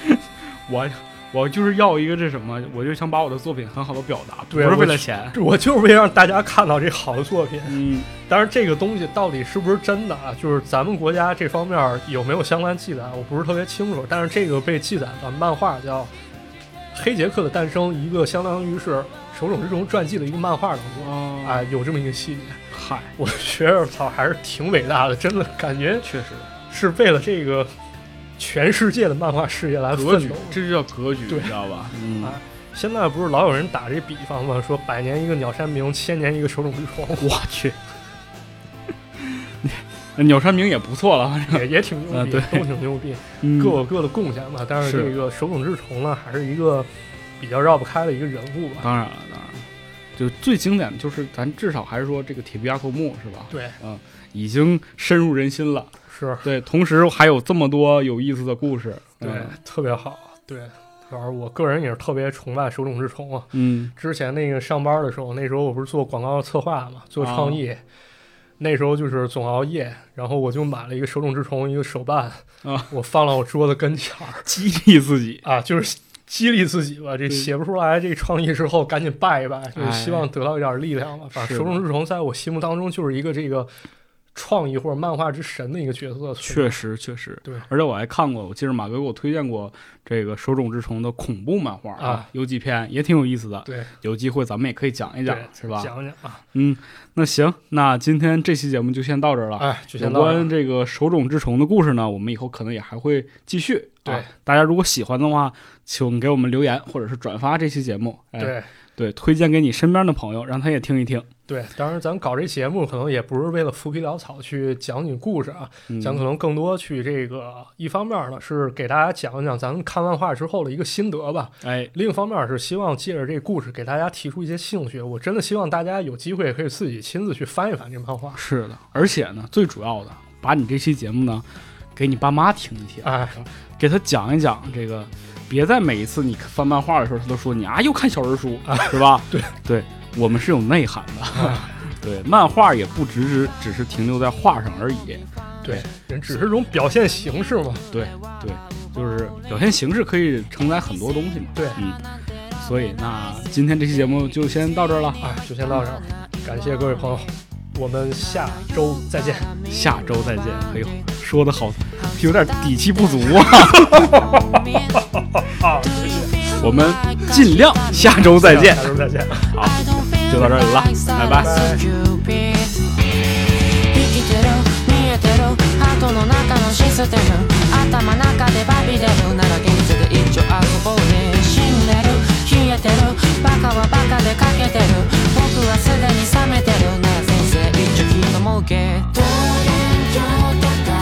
我我就是要一个这什么，我就想把我的作品很好的表达，不是为了钱，我就是为了让大家看到这好的作品。嗯，但是，这个东西到底是不是真的啊？就是咱们国家这方面有没有相关记载，我不是特别清楚。但是这个被记载的漫画叫《黑杰克的诞生》，一个相当于是手冢治虫传记的一个漫画当中，啊，哎，有这么一个细节。嗨，我觉得操，还是挺伟大的，真的感觉确实是为了这个全世界的漫画事业来格局奋斗。，这就叫格局，对你知道吧？嗯啊，现在不是老有人打这比方吗？说百年一个鸟山明，千年一个手冢治虫，我去，鸟山明也不错了，反正也也挺牛逼，啊对都挺牛逼，嗯各有各的贡献吧。但是是这个手冢治虫呢，还是一个比较绕不开的一个人物吧。当然了，当然了，就最经典的就是咱至少还是说这个铁臂阿童木是吧？对，嗯已经深入人心了。是，对，同时还有这么多有意思的故事。对，嗯特别好。对，主要是我个人也是特别崇拜手冢治虫啊。嗯之前那个上班的时候，那时候我不是做广告策划嘛，做创意，啊那时候就是总熬夜，然后我就买了一个手冢治虫一个手办啊，我放到我桌子跟前儿激励自己。啊，就是激励自己吧。这写不出来这创意之后，赶紧拜一拜，就是哎希望得到一点力量吧。反正手冢治虫在我心目当中就是一个这个创意或者漫画之神的一个角色。确实，确实，对而且我还看过，我记得马哥给我推荐过这个手冢治虫的恐怖漫画啊，有几篇也挺有意思的。对，有机会咱们也可以讲一讲，是吧？讲讲啊，嗯，那行，那今天这期节目就先到这儿了。哎，就有先到这儿关这个手冢治虫的故事呢，我们以后可能也还会继续。对啊大家如果喜欢的话，请给我们留言或者是转发这期节目。哎、对。对，推荐给你身边的朋友，让他也听一听。对，当然咱搞这节目可能也不是为了浮皮潦草去讲你故事啊，嗯、咱可能更多去这个一方面呢是给大家讲一讲咱们看漫画之后的一个心得吧，哎，另一方面是希望借着这故事给大家提出一些兴趣。我真的希望大家有机会可以自己亲自去翻一翻这漫画。是的，而且呢，最主要的，把你这期节目呢，给你爸妈听一听，哎，给他讲一讲这个。别在每一次你翻漫画的时候，他都说你啊又看小人书，是吧？对对，我们是有内涵的。对，漫画也不只是只是停留在画上而已。对，人只是种表现形式嘛。对对，就是表现形式可以承载很多东西嘛。对，嗯。所以那今天这期节目就先到这儿了。哎，就先到这儿，感谢各位朋友，我们下周再见。下周再见。哎呦，说的好，有点底气不足啊。好，谢谢。我们尽量下周再见。下周再见。好，トゥララ生きてる見えてるハートの中のシステム頭中でバビデルなら現実で一応遊ぼうね死んでる冷えてるバカはバカでかけてる僕はすでに冷めてるなら先生一応気の儲け桃源郷とか